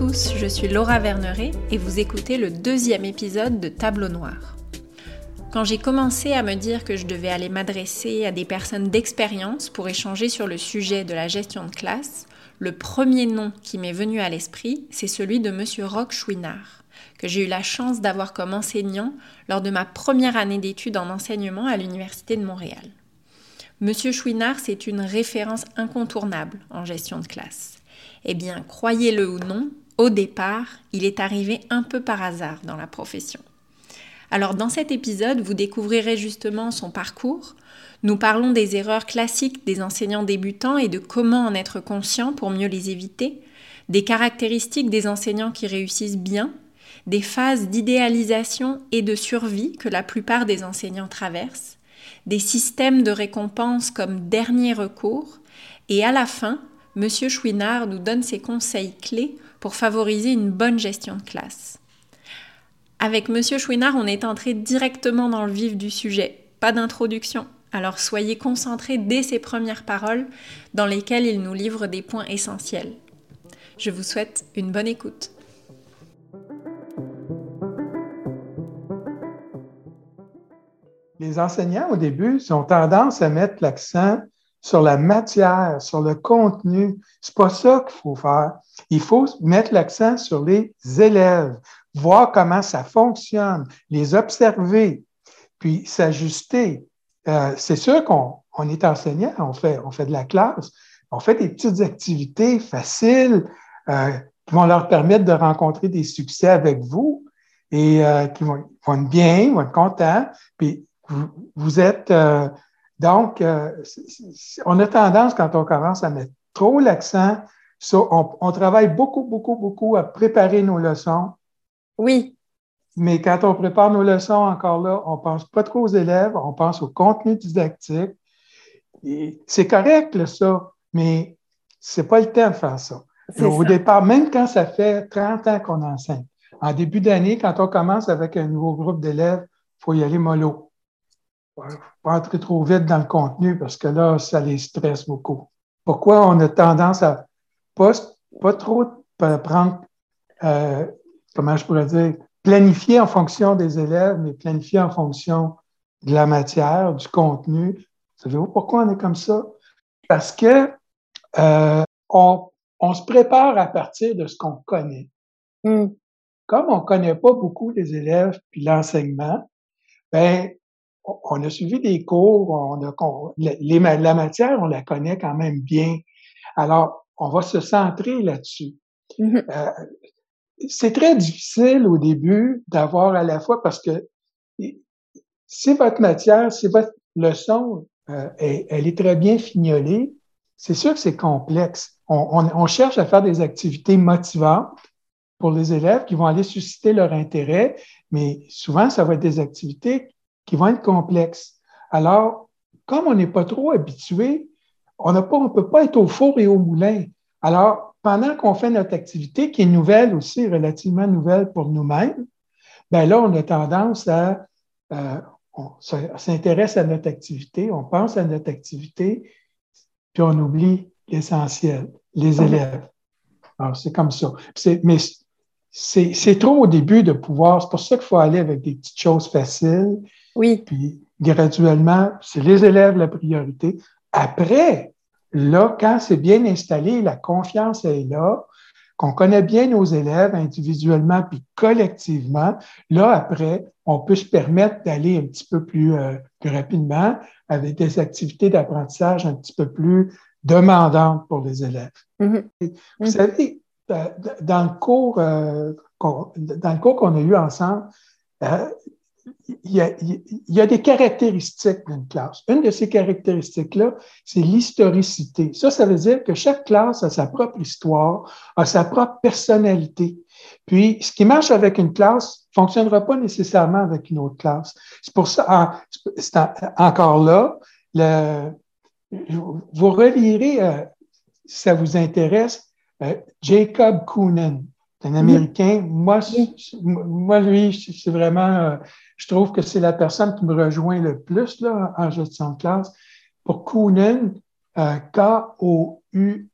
Je suis Laura Verneret et vous écoutez le deuxième épisode de Tableau Noir. Quand j'ai commencé à me dire que je devais aller m'adresser à des personnes d'expérience pour échanger sur le sujet de la gestion de classe, le premier nom qui m'est venu à l'esprit, c'est celui de Monsieur Roch Chouinard, que j'ai eu la chance d'avoir comme enseignant lors de ma première année d'études en enseignement à l'Université de Montréal. Monsieur Chouinard, c'est une référence incontournable en gestion de classe. Eh bien, croyez-le ou non, au départ, il est arrivé un peu par hasard dans la profession. Alors dans cet épisode, vous découvrirez justement son parcours. Nous parlons des erreurs classiques des enseignants débutants et de comment en être conscient pour mieux les éviter, des caractéristiques des enseignants qui réussissent bien, des phases d'idéalisation et de survie que la plupart des enseignants traversent, des systèmes de récompense comme dernier recours, et à la fin, M. Chouinard nous donne ses conseils clés pour favoriser une bonne gestion de classe. Avec M. Chouinard, on est entré directement dans le vif du sujet, pas d'introduction. Alors soyez concentrés dès ses premières paroles dans lesquelles il nous livre des points essentiels. Je vous souhaite une bonne écoute. Les enseignants, au début, ont tendance à mettre l'accent sur la matière, sur le contenu. C'est pas ça qu'il faut faire. Il faut mettre l'accent sur les élèves, voir comment ça fonctionne, les observer, puis s'ajuster. Euh, c'est sûr qu'on est enseignant, on fait, de la classe, on fait des petites activités faciles euh, qui vont leur permettre de rencontrer des succès avec vous et euh, qui vont, être bien, vont être contents. Puis vous êtes donc, on a tendance quand on commence à mettre trop l'accent on, on, travaille beaucoup, beaucoup, beaucoup à préparer nos leçons. Oui. Mais quand on prépare nos leçons, encore là, on pense pas trop aux élèves, on pense au contenu didactique. C'est correct, ça, mais c'est pas le temps de faire ça. Au départ, même quand ça fait 30 ans qu'on enseigne, en début d'année, quand on commence avec un nouveau groupe d'élèves, il faut y aller mollo. Pas entrer trop vite dans le contenu parce que là, ça les stresse beaucoup. Pourquoi on a tendance à pas, pas trop prendre, euh, comment je pourrais dire, planifier en fonction des élèves, mais planifier en fonction de la matière, du contenu. Savez-vous pourquoi on est comme ça? Parce que euh, on, on, se prépare à partir de ce qu'on connaît. Hmm. Comme on ne connaît pas beaucoup les élèves puis l'enseignement, ben on a suivi des cours, on a, les, la matière, on la connaît quand même bien. Alors, on va se centrer là-dessus. Mm-hmm. Euh, c'est très difficile au début d'avoir à la fois parce que si votre matière, si votre leçon, euh, elle, est très bien fignolée, c'est sûr que c'est complexe. On, cherche à faire des activités motivantes pour les élèves qui vont aller susciter leur intérêt, mais souvent, ça va être des activités qui vont être complexes. Alors, comme on n'est pas trop habitué on ne peut pas être au four et au moulin. Alors, pendant qu'on fait notre activité, qui est nouvelle aussi, relativement nouvelle pour nous-mêmes, ben là, on a tendance à, euh, on s'intéresse à notre activité, on pense à notre activité, puis on oublie l'essentiel, les élèves. Alors, c'est comme ça. Mais c'est trop au début de pouvoir, c'est pour ça qu'il faut aller avec des petites choses faciles. Oui. Puis graduellement, c'est les élèves la priorité. Après, là, quand c'est bien installé, la confiance est là, qu'on connaît bien nos élèves individuellement puis collectivement, là, après, on peut se permettre d'aller un petit peu plus, euh, rapidement avec des activités d'apprentissage un petit peu plus demandantes pour les élèves. Mm-hmm. Vous mm-hmm. savez, euh, dans le cours, euh, dans le cours qu'on a eu ensemble, il y, a, il y, a, des caractéristiques d'une classe. Une de ces caractéristiques-là, c'est l'historicité. Ça, ça veut dire que chaque classe a sa propre histoire, a sa propre personnalité. Puis, ce qui marche avec une classe fonctionnera pas nécessairement avec une autre classe. C'est pour ça, encore là, le, vous relirez, euh, si ça vous intéresse, euh, Jacob Coonan. Un Américain. Moi, moi, lui, c'est vraiment, euh, je trouve que c'est la personne qui me rejoint le plus là, en gestion de classe. Pour Koonin, euh, K-O-U-N-I-N,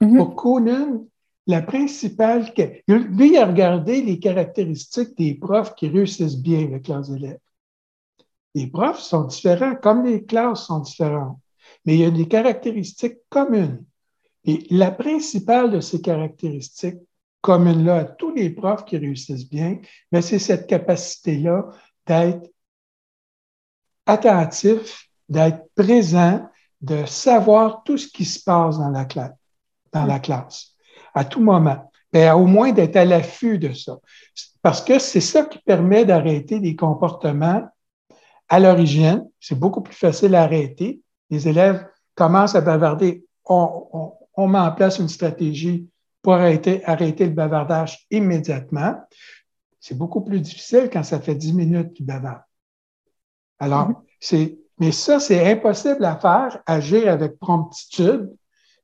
mm-hmm. pour Koonin, la principale. Lui, il a regardé les caractéristiques des profs qui réussissent bien avec leurs élèves. Les profs sont différents, comme les classes sont différentes, mais il y a des caractéristiques communes. Et la principale de ces caractéristiques communes-là à tous les profs qui réussissent bien, mais c'est cette capacité-là d'être attentif, d'être présent, de savoir tout ce qui se passe dans la classe, dans la classe à tout moment. Mais au moins d'être à l'affût de ça. Parce que c'est ça qui permet d'arrêter des comportements à l'origine. C'est beaucoup plus facile à arrêter. Les élèves commencent à bavarder. On, met en place une stratégie pour arrêter, arrêter le bavardage immédiatement. C'est beaucoup plus difficile quand ça fait dix minutes qu'ils bavardent. Alors, mm-hmm. c'est, mais ça, c'est impossible à faire, agir avec promptitude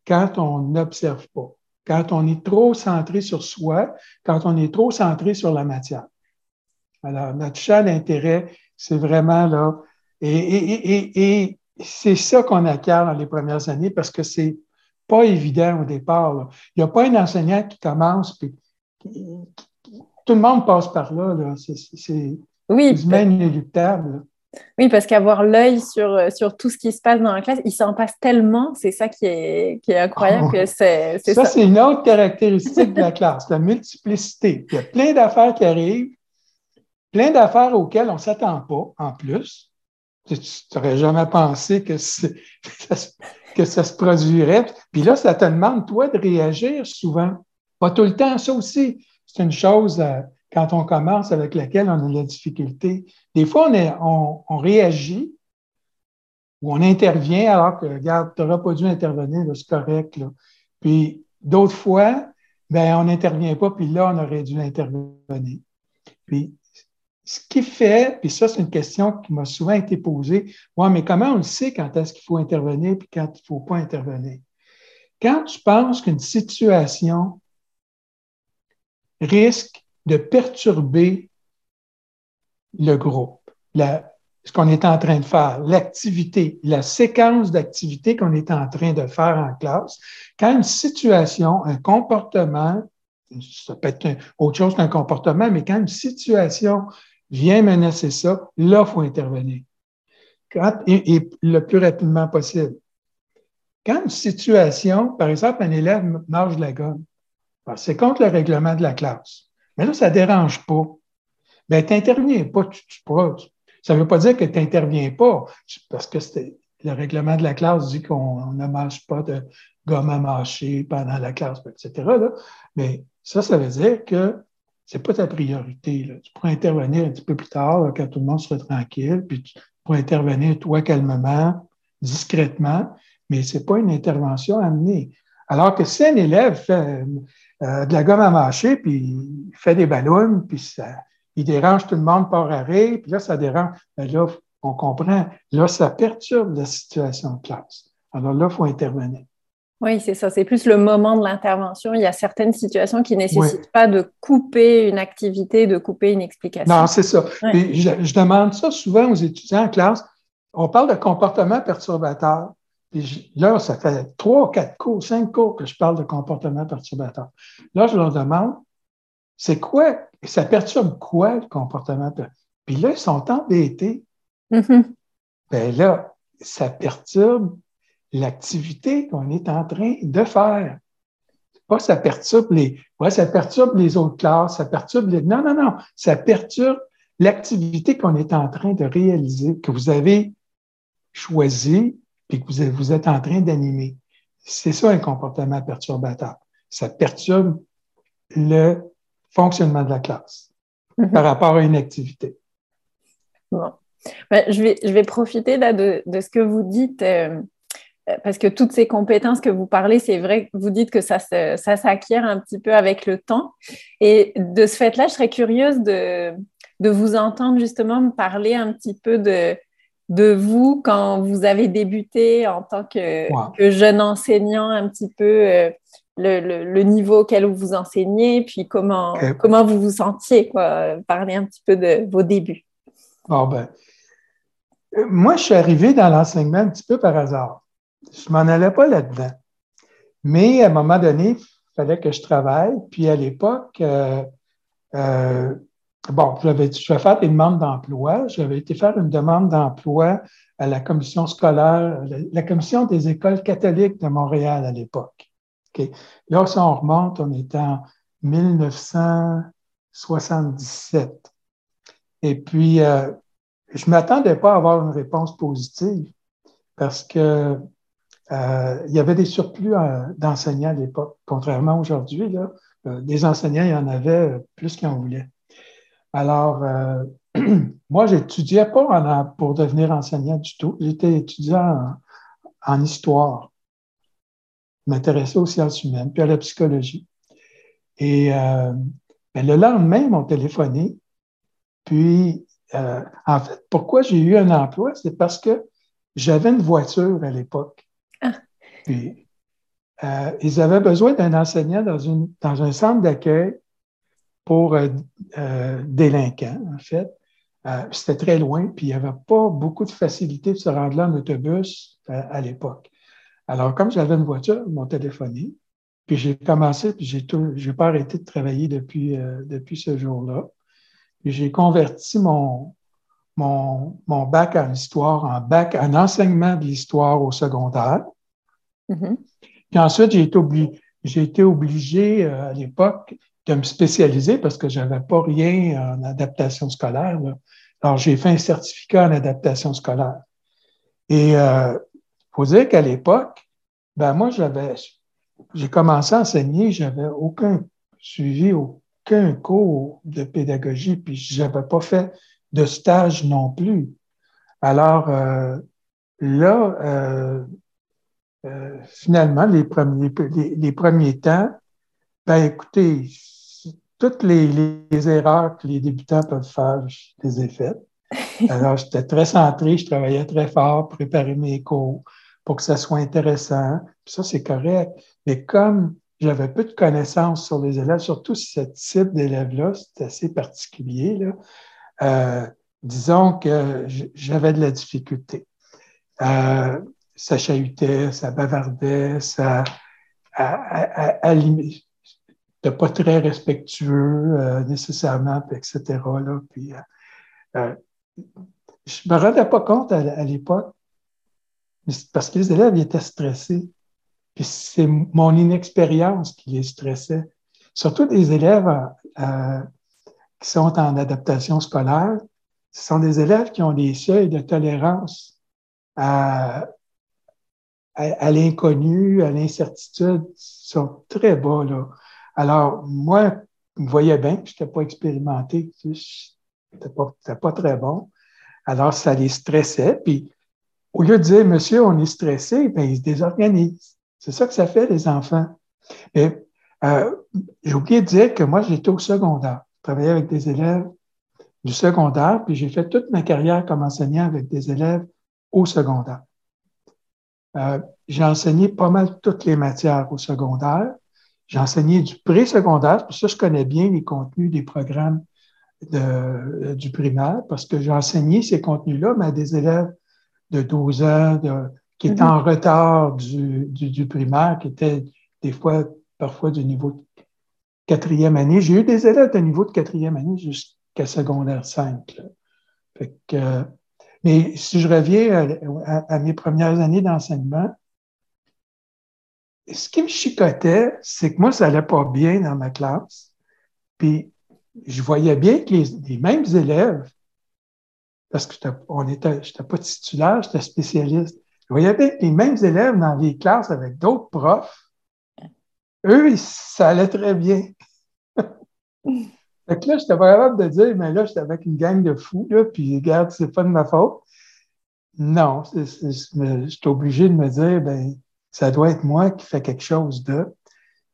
quand on n'observe pas quand on est trop centré sur soi, quand on est trop centré sur la matière. Alors, notre champ d'intérêt, c'est vraiment là. Et, c'est ça qu'on acquiert dans les premières années parce que c'est pas évident au départ. Il n'y a pas un enseignant qui commence, puis tout le monde passe par là. C'est oui, inéluctable. Oui, parce qu'avoir l'œil sur, euh, sur tout ce qui se passe dans la classe, il s'en passe tellement, c'est ça qui est, qui est incroyable. que c'est, ça, c'est une autre caractéristique de la classe, la multiplicité. Il y a plein d'affaires qui arrivent, plein d'affaires auxquelles on ne s'attend pas en plus. Tu n'aurais jamais pensé que, ça se produirait. Puis là, ça te demande, toi, de réagir souvent. Pas tout le temps, ça aussi. C'est une chose euh, quand on commence avec laquelle on a la difficulté. Des fois, on, réagit ou on intervient alors que, regarde, tu n'auras pas dû intervenir, c'est correct. Puis d'autres fois, ben, on n'intervient pas, puis là, on aurait dû intervenir. Puis ce qui fait, puis ça, c'est une question qui m'a souvent été posée, ouais, mais comment on le sait quand est-ce qu'il faut intervenir puis quand il ne faut pas intervenir? Quand tu penses qu'une situation risque de perturber le groupe, ce qu'on est en train de faire, l'activité, la séquence d'activités qu'on est en train de faire en classe. Quand une situation, un comportement, ça peut être autre chose qu'un comportement, mais quand une situation vient menacer ça, là, il faut intervenir. et, le plus rapidement possible. Quand une situation, par exemple, un élève mange de la gomme, c'est contre le règlement de la classe. Mais là, ça ne dérange pas. Bien, tu n'interviens pas. ça ne veut pas dire que tu n'interviens pas, parce que le règlement de la classe dit qu'on ne mange pas de gomme à mâcher pendant la classe, etc. Mais ça, ça veut dire que ce n'est pas ta priorité. Tu pourrais intervenir un petit peu plus tard, quand tout le monde sera tranquille, puis tu pourrais intervenir toi calmement, discrètement, mais ce n'est pas une intervention amenée. Alors que si un élève fait euh, de la gomme à mâcher, puis il fait des ballons, puis il dérange tout le monde par arrêt, puis là, ça dérange. Ben là, on comprend. Là, ça perturbe la situation de classe. Alors là, il faut intervenir. Oui, c'est ça. C'est plus le moment de l'intervention. Il y a certaines situations qui ne nécessitent pas de couper une activité, de couper une explication. Non, c'est ça. je, demande ça souvent aux étudiants en classe. On parle de comportement perturbateur là, ça fait trois, quatre cours, cinq cours que je parle de comportement perturbateur. Là, je leur demande, c'est quoi, ça perturbe quoi le comportement Puis là, ils sont embêtés. Mm-hmm. Ben là, ça perturbe l'activité qu'on est en train de faire. Pas ça perturbe les, ouais, ça perturbe les autres classes, ça perturbe les, non, non, non, ça perturbe l'activité qu'on est en train de réaliser, que vous avez choisi et que vous êtes, en train d'animer. C'est ça un comportement perturbateur. Ça perturbe le fonctionnement de la classe mhm. par rapport à une activité. Bon. Ben, je, vais, je vais profiter là, de, ce que vous dites, euh, parce que toutes ces compétences que vous parlez, c'est vrai que vous dites que ça, ça s'acquiert un petit peu avec le temps. Et de ce fait-là, je serais curieuse de, de vous entendre justement me parler un petit peu de, de vous quand vous avez débuté en tant que, jeune enseignant, un petit peu euh, le, niveau auquel vous enseignez, puis comment, comment vous vous sentiez, quoi. Parler un petit peu de vos débuts. ben, euh, moi, je suis arrivé dans l'enseignement un petit peu par hasard. Je m'en allais pas là-dedans. Mais à un moment donné, il fallait que je travaille. Puis à l'époque, euh, euh, bon, j'avais, je vais faire des demandes d'emploi. J'avais été faire une demande d'emploi à la commission scolaire, la, commission des écoles catholiques de Montréal à l'époque. Là, si on remonte, on était en 1977. Et puis, euh, je m'attendais pas à avoir une réponse positive parce que euh, il y avait des surplus euh, d'enseignants à l'époque, contrairement aujourd'hui. Euh, des enseignants, il y en avait plus qu'ils en voulaient. Alors, moi, j'étudiais pas pour devenir enseignant du tout. J'étais étudiant en, histoire. Je m'intéressais aux sciences humaines, puis à la psychologie. Et ben, le lendemain, ils m'ont téléphoné. Puis, en fait, pourquoi j'ai eu un emploi? C'est parce que j'avais une voiture à l'époque. Puis, euh, ils avaient besoin d'un enseignant dans, une, dans un centre d'accueil pour euh, euh, délinquants, en fait. C'était très loin, puis il n'y avait pas beaucoup de facilité de se rendre là en autobus à l'époque. Alors, comme j'avais une voiture, ils m'ont téléphoné, puis j'ai commencé, puis j'ai j'ai pas arrêté de travailler depuis, depuis ce jour-là. J'ai converti mon, mon, mon bac en histoire en bac en enseignement de l'histoire au secondaire. Mm-hmm. Puis ensuite, j'ai été, j'ai été obligé euh, à l'époque de me spécialiser parce que j'avais pas rien en adaptation scolaire. Alors, j'ai fait un certificat en adaptation scolaire. Et il euh, faut dire qu'à l'époque, ben moi, j'avais, j'ai commencé à enseigner, j'avais aucun suivi, aucun cours de pédagogie, puis j'avais pas fait de stage non plus. Alors euh, là, euh, euh, finalement, les premiers, les, premiers temps, ben écoutez, toutes les, erreurs que les débutants peuvent faire, je les ai faites. Alors, j'étais très centré, je travaillais très fort, pour préparer mes cours pour que ça soit intéressant. Puis ça, c'est correct. Mais comme j'avais peu de connaissances sur les élèves, surtout ce type d'élèves-là, c'est assez particulier, là, euh, disons que j'avais de la difficulté. Euh, ça chahutait, ça bavardait, ça n'était pas très respectueux euh, nécessairement, etc. Là, puis, euh, je me rendais pas compte à, l'époque, parce que les élèves étaient stressés. Puis c'est mon inexpérience qui les stressait. Surtout des élèves qui sont en adaptation scolaire, ce sont des élèves qui ont des seuils de tolérance à, à, l'inconnu, à l'incertitude, sont très bas. Là. Alors, moi, je voyais bien je n'étais pas expérimenté, je n'étais pas, pas très bon. Alors, ça les stressait. Puis, au lieu de dire, monsieur, on est stressé, ben, ils se désorganisent. C'est ça que ça fait, les enfants. Mais euh, j'ai oublié de dire que moi, j'étais au secondaire. Je travaillais avec des élèves du secondaire, puis j'ai fait toute ma carrière comme enseignant avec des élèves au secondaire. Euh, j'ai enseigné pas mal toutes les matières au secondaire. J'ai enseigné du pré-secondaire, pour ça je connais bien les contenus des programmes de, euh, du primaire, parce que j'ai enseigné ces contenus-là, mais à des élèves de 12 ans de, qui étaient en mm-hmm. retard du, du, du, primaire, qui étaient des fois, parfois du niveau de quatrième année. J'ai eu des élèves de niveau de quatrième année jusqu'à qu'à secondaire 5. Fait que, mais si je reviens à, mes premières années d'enseignement, ce qui me chicotait, c'est que moi, ça allait pas bien dans ma classe. Puis, je voyais bien que les, mêmes élèves, parce que on était, j'étais pas titulaire, j'étais spécialiste. Je voyais bien que les mêmes élèves dans les classes avec d'autres profs, eux, ça allait très bien. Fait que là, j'étais pas capable de dire, mais là, j'étais avec une gang de fous, là, puis regarde, c'est pas de ma faute. Non, j'étais obligé de me dire, ben, ça doit être moi qui fais quelque chose de.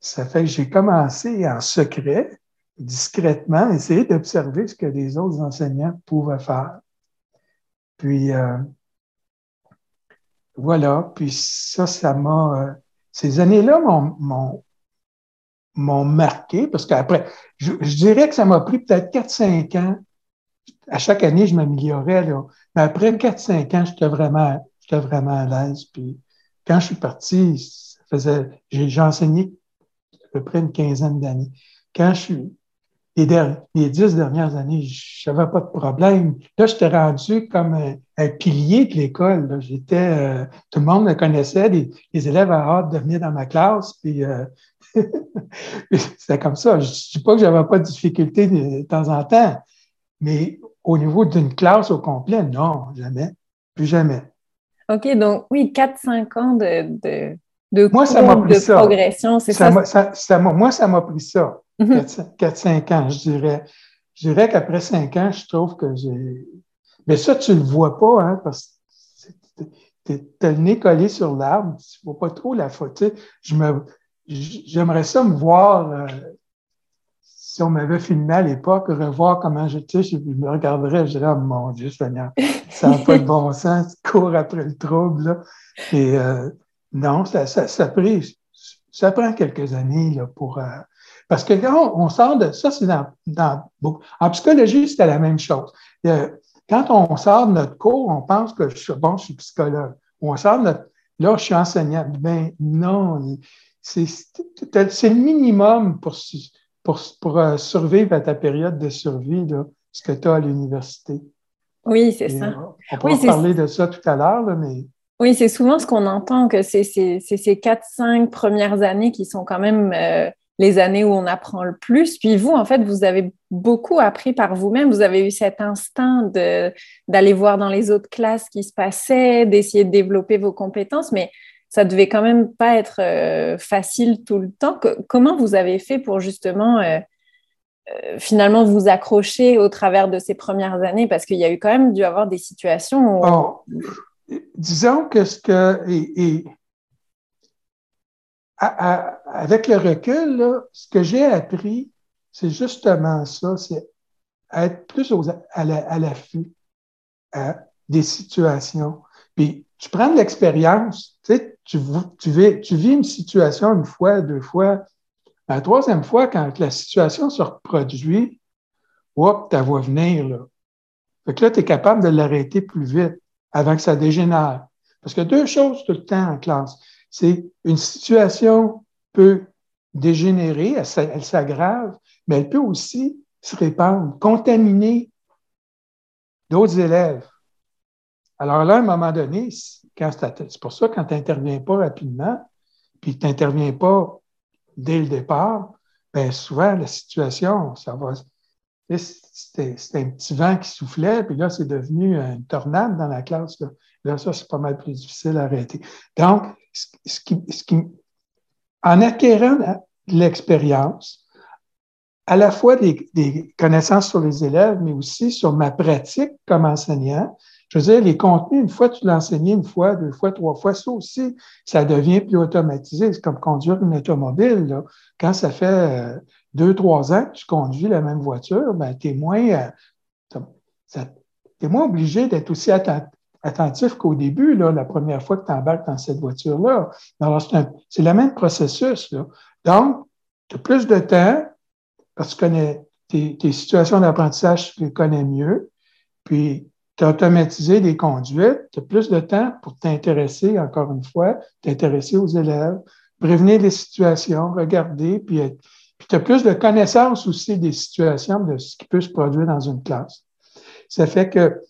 Ça fait que j'ai commencé en secret, discrètement, essayer d'observer ce que les autres enseignants pouvaient faire. Puis, euh, voilà. Puis ça, ça m'a. Euh, ces années-là m'ont m'ont marqué parce qu'après, je, dirais que ça m'a pris peut-être 4-5 ans. À chaque année, je m'améliorais. Mais après 4-5 ans, j'étais vraiment, j'étais vraiment à l'aise. Puis quand je suis parti, faisait, j'ai, enseigné à peu près une quinzaine d'années. Quand je suis les, dix dernières années, je n'avais pas de problème. Là, j'étais rendu comme un, pilier de l'école. J'étais, euh, tout le monde me connaissait, les, élèves avaient hâte de venir dans ma classe, puis euh, c'était comme ça. Je ne dis pas que j'avais pas de difficultés de, temps en temps, mais au niveau d'une classe au complet, non, jamais, plus jamais. OK, donc oui, 4-5 ans de, de, de, moi, ça pris de progression, c'est ça? ça? moi, ça m'a pris ça. 4-5 mhm. ans, je dirais. Je dirais qu'après 5 ans, je trouve que j'ai. Mais ça, tu le vois pas, hein, parce que t'as le nez collé sur l'arbre, tu vois pas trop la photo. Je me, j'aimerais ça me voir, euh, si on m'avait filmé à l'époque, revoir comment je, je me regarderais, je dirais, oh mon Dieu, Seigneur, ça n'a pas de bon sens, tu cours après le trouble, là. Et euh, non, ça, ça, ça, ça prend quelques années, là, pour, euh, parce que quand on sort de ça, c'est dans, dans, En psychologie, c'était la même chose. Euh, quand on sort de notre cours, on pense que je suis bon, je suis psychologue. On sort de notre. Là, je suis enseignant. Ben non, c'est le minimum pour, pour, pour euh, survivre à ta période de survie, là, ce que tu as à l'université. Oui, c'est ça. On pourra parler de ça tout à l'heure, mais. Oui, c'est souvent ce qu'on entend, que c'est ces quatre, cinq premières années qui sont quand même euh, les années où on apprend le plus. Puis vous, en fait, vous avez beaucoup appris par vous-même. Vous avez eu cet instinct d'aller voir dans les autres classes ce qui se passait, d'essayer de développer vos compétences, mais ça devait quand même pas être euh, facile tout le temps. comment vous avez fait pour justement euh, euh, finalement vous accrocher au travers de ces premières années? Parce qu'il y a eu quand même dû avoir des situations où... disons que ce que... et avec le recul, ce que j'ai appris, c'est justement ça, c'est être plus à l'affût la, des situations. Puis tu prends de l'expérience, tu, vis une situation une fois, deux fois. La troisième fois, quand la situation se reproduit, hop, ta voix venir, là. Fait que là, tu es capable de l'arrêter plus vite avant que ça dégénère. Parce que deux choses tout le temps en classe c'est une situation peut dégénérer, elle, s'aggrave, mais elle peut aussi se répandre, contaminer d'autres élèves. Alors là, à un moment donné, c'est pour ça que quand tu n'interviens pas rapidement, puis tu n'interviens pas dès le départ, bien souvent, la situation, ça va. C'était un petit vent qui soufflait, puis là, c'est devenu une tornade dans la classe. Là, ça, c'est pas mal plus difficile à arrêter. Donc, ce qui, ce qui, en acquérant l'expérience, à la fois des, connaissances sur les élèves, mais aussi sur ma pratique comme enseignant. Je veux dire, les contenus, une fois tu l'as enseigné, une fois, deux fois, trois fois, ça aussi, ça devient plus automatisé. C'est comme conduire une automobile. Là. Quand ça fait euh, deux, trois ans que tu conduis la même voiture, ben, tu moins, euh, moins obligé d'être aussi attentif qu'au début, là, la première fois que tu embarques dans cette voiture-là. Alors, c'est le même processus. Là. Donc, tu as plus de temps parce que tu connais tes, situations d'apprentissage, tu les connais mieux. Puis, automatisé des conduites, tu as plus de temps pour t'intéresser, encore une fois, t'intéresser aux élèves, prévenir les situations, regarder, puis, puis tu as plus de connaissances aussi des situations, de ce qui peut se produire dans une classe. Ça fait que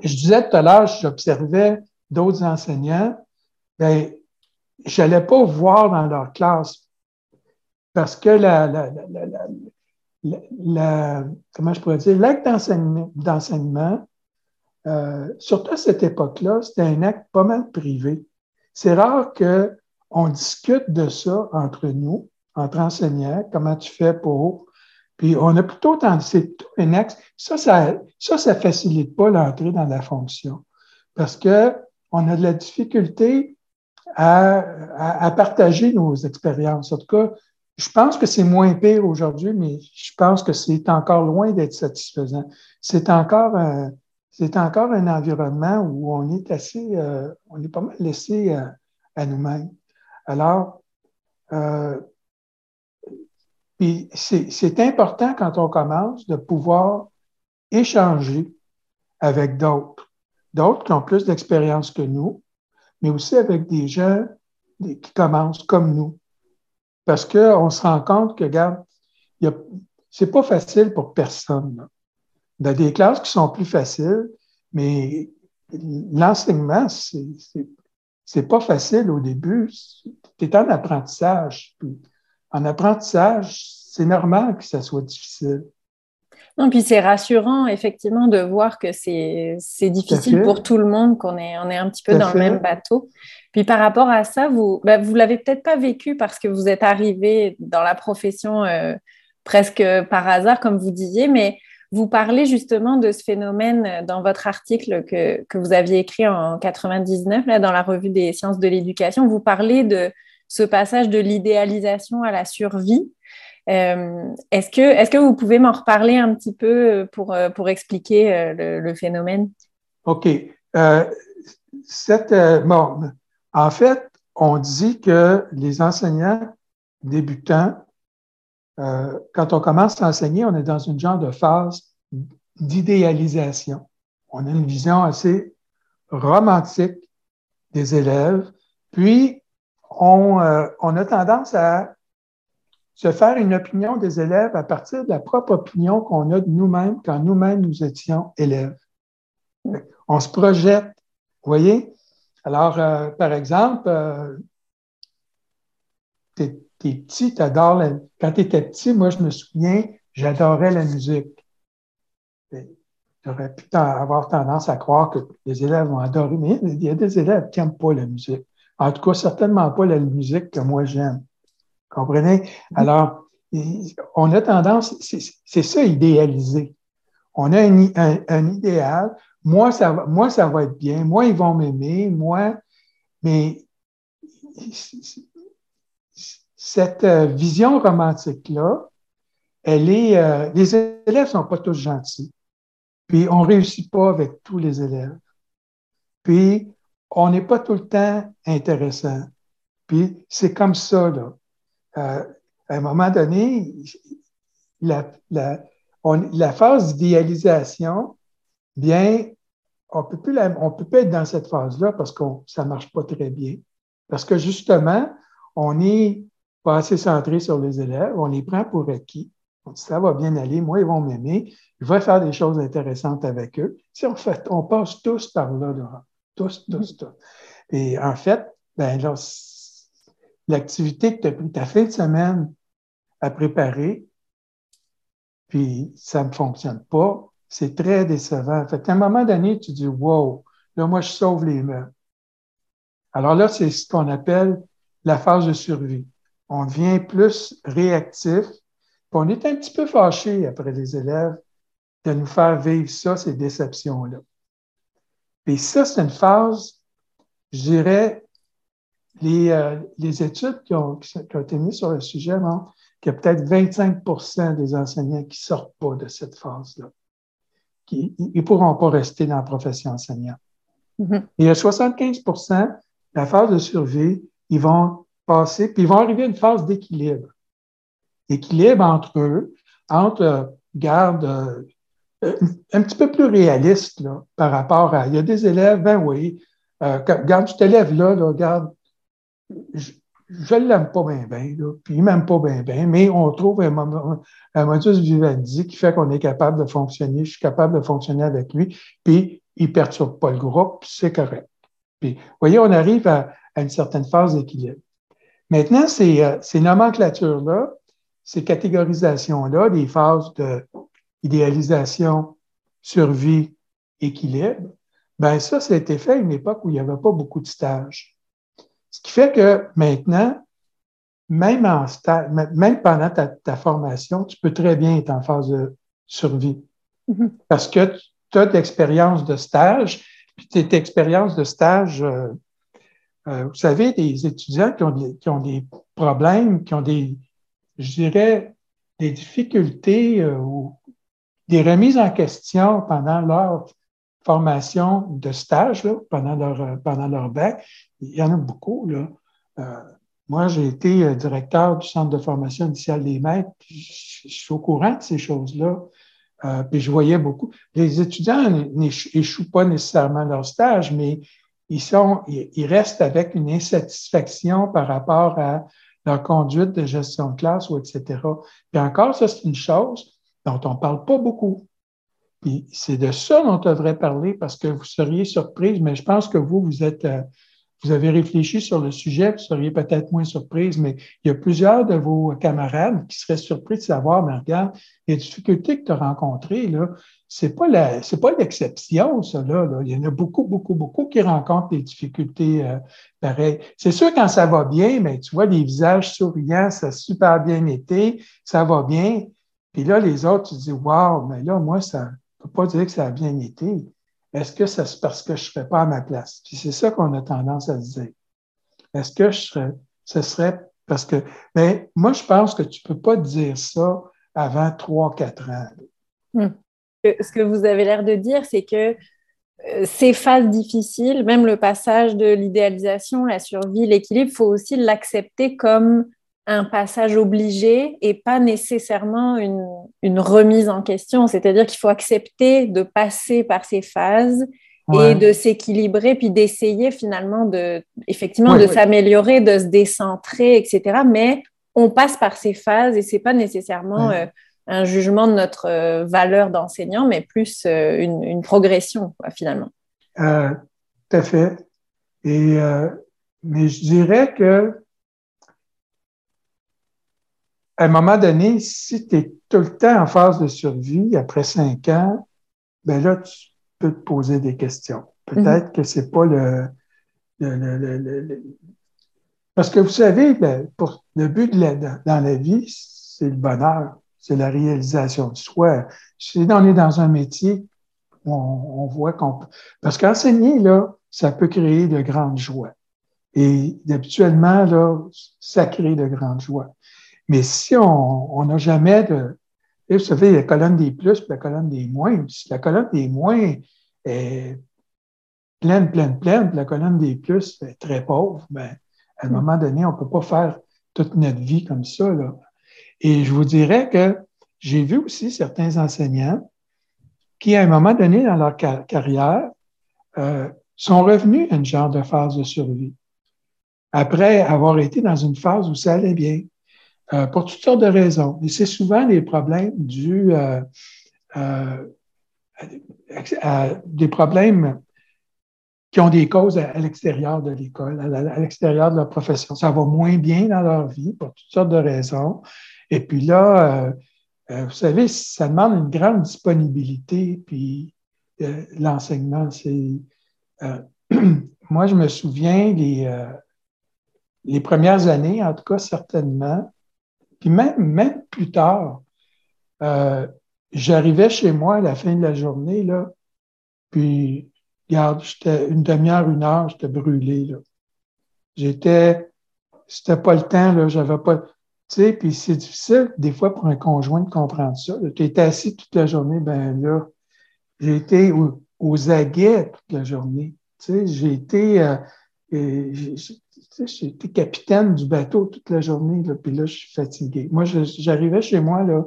je disais tout à l'heure, j'observais d'autres enseignants, ben, je n'allais pas voir dans leur classe parce que la, la, la, la comment je pourrais dire, l'acte d'enseignement, euh, surtout à cette époque-là, c'était un acte pas mal privé. C'est rare qu'on discute de ça entre nous, entre enseignants, comment tu fais pour puis on a plutôt tendance, c'est un axe. Ça, ça, ça, ça facilite pas l'entrée dans la fonction parce que on a de la difficulté à, à, partager nos expériences. En tout cas, je pense que c'est moins pire aujourd'hui, mais je pense que c'est encore loin d'être satisfaisant. C'est encore un, c'est encore un environnement où on est assez, euh, on est pas mal laissé à, à nous-mêmes. Alors, euh, c'est important quand on commence de pouvoir échanger avec d'autres, d'autres qui ont plus d'expérience que nous, mais aussi avec des gens qui commencent comme nous. parce qu'on se rend compte que, regarde, c'est pas facile pour personne. Il y a des classes qui sont plus faciles, mais l'enseignement, c'est pas facile au début. Tu es en apprentissage. en apprentissage, c'est normal que ça soit difficile. Non, puis c'est rassurant, effectivement, de voir que c'est difficile pour tout le monde, qu'on est, on est un petit peu dans le même bateau. Puis par rapport à ça, vous ne ben, vous l'avez peut-être pas vécu parce que vous êtes arrivé dans la profession euh, presque par hasard, comme vous disiez, mais vous parlez justement de ce phénomène dans votre article que, que vous aviez écrit en 99, là, dans la revue des sciences de l'éducation. Vous parlez de ce passage de l'idéalisation à la survie. Euh, est-ce, que, est-ce que vous pouvez m'en reparler un petit peu pour, pour expliquer euh, le, phénomène? OK. cette, bon, en fait, on dit que les enseignants débutants, euh, quand on commence à enseigner, on est dans une genre de phase d'idéalisation. On a une vision assez romantique des élèves, puis on, euh, on a tendance à se faire une opinion des élèves à partir de la propre opinion qu'on a de nous-mêmes quand nous-mêmes nous étions élèves. On se projette, vous voyez? Alors, euh, par exemple, petit, t'adores la... Quand tu étais petit, moi, je me souviens, j'adorais la musique. J'aurais pu avoir tendance à croire que les élèves vont adorer, mais il y a des élèves qui n'aiment pas la musique. En tout cas, certainement pas la musique que moi j'aime. Comprenez? Mm-hmm. Alors, on a tendance, c'est ça, idéaliser. On a un idéal, moi, ça va, moi, ça va être bien. Moi, ils vont m'aimer. Moi, mais cette euh, vision romantique-là, elle est, euh, les élèves sont pas tous gentils. Puis on réussit pas avec tous les élèves. Puis on n'est pas tout le temps intéressant. Puis c'est comme ça, là. Euh, à un moment donné, la, la, la phase d'idéalisation, bien, on peut plus on peut plus être dans cette phase-là parce que ça marche pas très bien. Parce que justement, on est pas assez centré sur les élèves, on les prend pour acquis. On dit, ça va bien aller, moi, ils vont m'aimer, je vais faire des choses intéressantes avec eux. Si on fait, on passe tous par là, tous, tous, tous. Et en fait, ben l'activité que tu as pris ta semaine à préparer, puis ça ne fonctionne pas, c'est très décevant. Fait qu'à un moment donné, tu dis, wow, là, moi, je sauve les meubles. Alors là, c'est ce qu'on appelle la phase de survie. On devient plus réactif. On est un petit peu fâché après les élèves de nous faire vivre ça, ces déceptions-là. Et ça, c'est une phase, je dirais, les, euh, les études qui ont, qui ont, été mises sur le sujet montrent qu'il y a peut-être 25% des enseignants qui sortent pas de cette phase-là ils ne pourront pas rester dans la profession enseignante. Mm-hmm. Il y a 75% la phase de survie, ils vont passer, puis ils vont arriver à une phase d'équilibre. Équilibre entre eux, entre garde euh, un petit peu plus réaliste là, par rapport à. Il y a des élèves, ben oui, garde, tu t'élèves là, là, garde, je ne l'aime pas bien, bien, puis il ne m'aime pas bien, bien, mais on trouve un, un modus vivendi qui fait qu'on est capable de fonctionner, je suis capable de fonctionner avec lui, puis il ne perturbe pas le groupe, c'est correct. Puis, vous voyez, on arrive à, une certaine phase d'équilibre. Maintenant, ces, euh, ces nomenclatures-là, ces catégorisations-là, des phases d'idéalisation, survie, équilibre, ben ça, ça a été fait à une époque où il n'y avait pas beaucoup de stages. Ce qui fait que maintenant, même, en même pendant ta, formation, tu peux très bien être en phase de survie. Mm-hmm. Parce que tu as d'expérience de stage, puis tes expériences de stage, euh, euh, vous savez, des étudiants qui ont, des, qui ont des problèmes, qui ont des, je dirais, des difficultés euh, ou des remises en question pendant leur formation de stage, là, pendant leur, pendant leur bac, il y en a beaucoup. Euh, moi, j'ai été euh, directeur du Centre de formation initiale des maîtres. Je, suis au courant de ces choses-là. Euh, puis je voyais beaucoup. Les étudiants n'échouent pas nécessairement leur stage, mais ils, sont, ils restent avec une insatisfaction par rapport à leur conduite de gestion de classe ou etc. Puis encore, ça, c'est une chose dont on ne parle pas beaucoup. Puis c'est de ça dont on devrait parler parce que vous seriez surprise, mais je pense que vous, vous êtes, euh, vous avez réfléchi sur le sujet, vous seriez peut-être moins surprise, mais il y a plusieurs de vos camarades qui seraient surpris de savoir, mais regarde, les difficultés que tu as rencontrées, là, c'est pas la, c'est pas l'exception, ça, là, Il y en a beaucoup, beaucoup, beaucoup qui rencontrent des difficultés euh, pareilles. C'est sûr, quand ça va bien, mais tu vois les visages souriants, ça a super bien été, ça va bien. Puis là, les autres, tu dis, waouh, mais là, moi, ça, ne peux pas dire que ça a bien été. Est-ce que c'est parce que je ne serais pas à ma place? Puis c'est ça qu'on a tendance à dire. Est-ce que je serais, ce serait parce que, mais moi, je pense que tu ne peux pas dire ça avant trois, quatre ans. Hmm. Ce que vous avez l'air de dire, c'est que euh, ces phases difficiles, même le passage de l'idéalisation, la survie, l'équilibre, il faut aussi l'accepter comme un passage obligé et pas nécessairement une, remise en question. C'est-à-dire qu'il faut accepter de passer par ces phases et de s'équilibrer, puis d'essayer finalement de, effectivement, de s'améliorer, de se décentrer, etc. Mais on passe par ces phases et c'est pas nécessairement euh, un jugement de notre euh, valeur d'enseignant, mais plus euh, une, progression, finalement. tout à fait. Et, mais je dirais que à un moment donné, si tu es tout le temps en phase de survie, après cinq ans, ben là, tu peux te poser des questions. Peut-être mhm. que c'est pas le, Parce que vous savez, ben, pour le but dans la vie, c'est le bonheur, c'est la réalisation de soi. Si on est dans un métier, on, on voit qu'on Parce qu'enseigner, là, ça peut créer de grandes joies. Et habituellement, là, ça crée de grandes joies. Mais si on n'a jamais de. vous savez, la colonne des plus et la colonne des moins. Si la colonne des moins est pleine, pleine, pleine, puis la colonne des plus est très pauvre, ben, à un hmm. moment donné, on ne peut pas faire toute notre vie comme ça. Là. Et je vous dirais que j'ai vu aussi certains enseignants qui, à un moment donné dans leur carrière, euh, sont revenus à une genre de phase de survie. Après avoir été dans une phase où ça allait bien. Euh, pour toutes sortes de raisons. Et c'est souvent des problèmes dus euh, euh, à, des problèmes qui ont des causes à, l'extérieur de l'école, à, l'extérieur de leur profession. Ça va moins bien dans leur vie pour toutes sortes de raisons. Et puis là, vous savez, ça demande une grande disponibilité. Puis l'enseignement, c'est... moi, je me souviens les, les premières années, en tout cas certainement, puis même, même plus tard, euh, j'arrivais chez moi à la fin de la journée, là, puis, regarde, j'étais une demi-heure, une heure, j'étais brûlé. J'étais, c'était pas le temps, là, j'avais pas, tu sais, puis c'est difficile, des fois, pour un conjoint de comprendre ça. Tu étais assis toute la journée, ben là, j'ai été aux, aguets toute la journée. Tu sais, j'ai été, euh, été capitaine du bateau toute la journée, là, puis là, je suis fatigué. Moi, j'arrivais chez moi, là,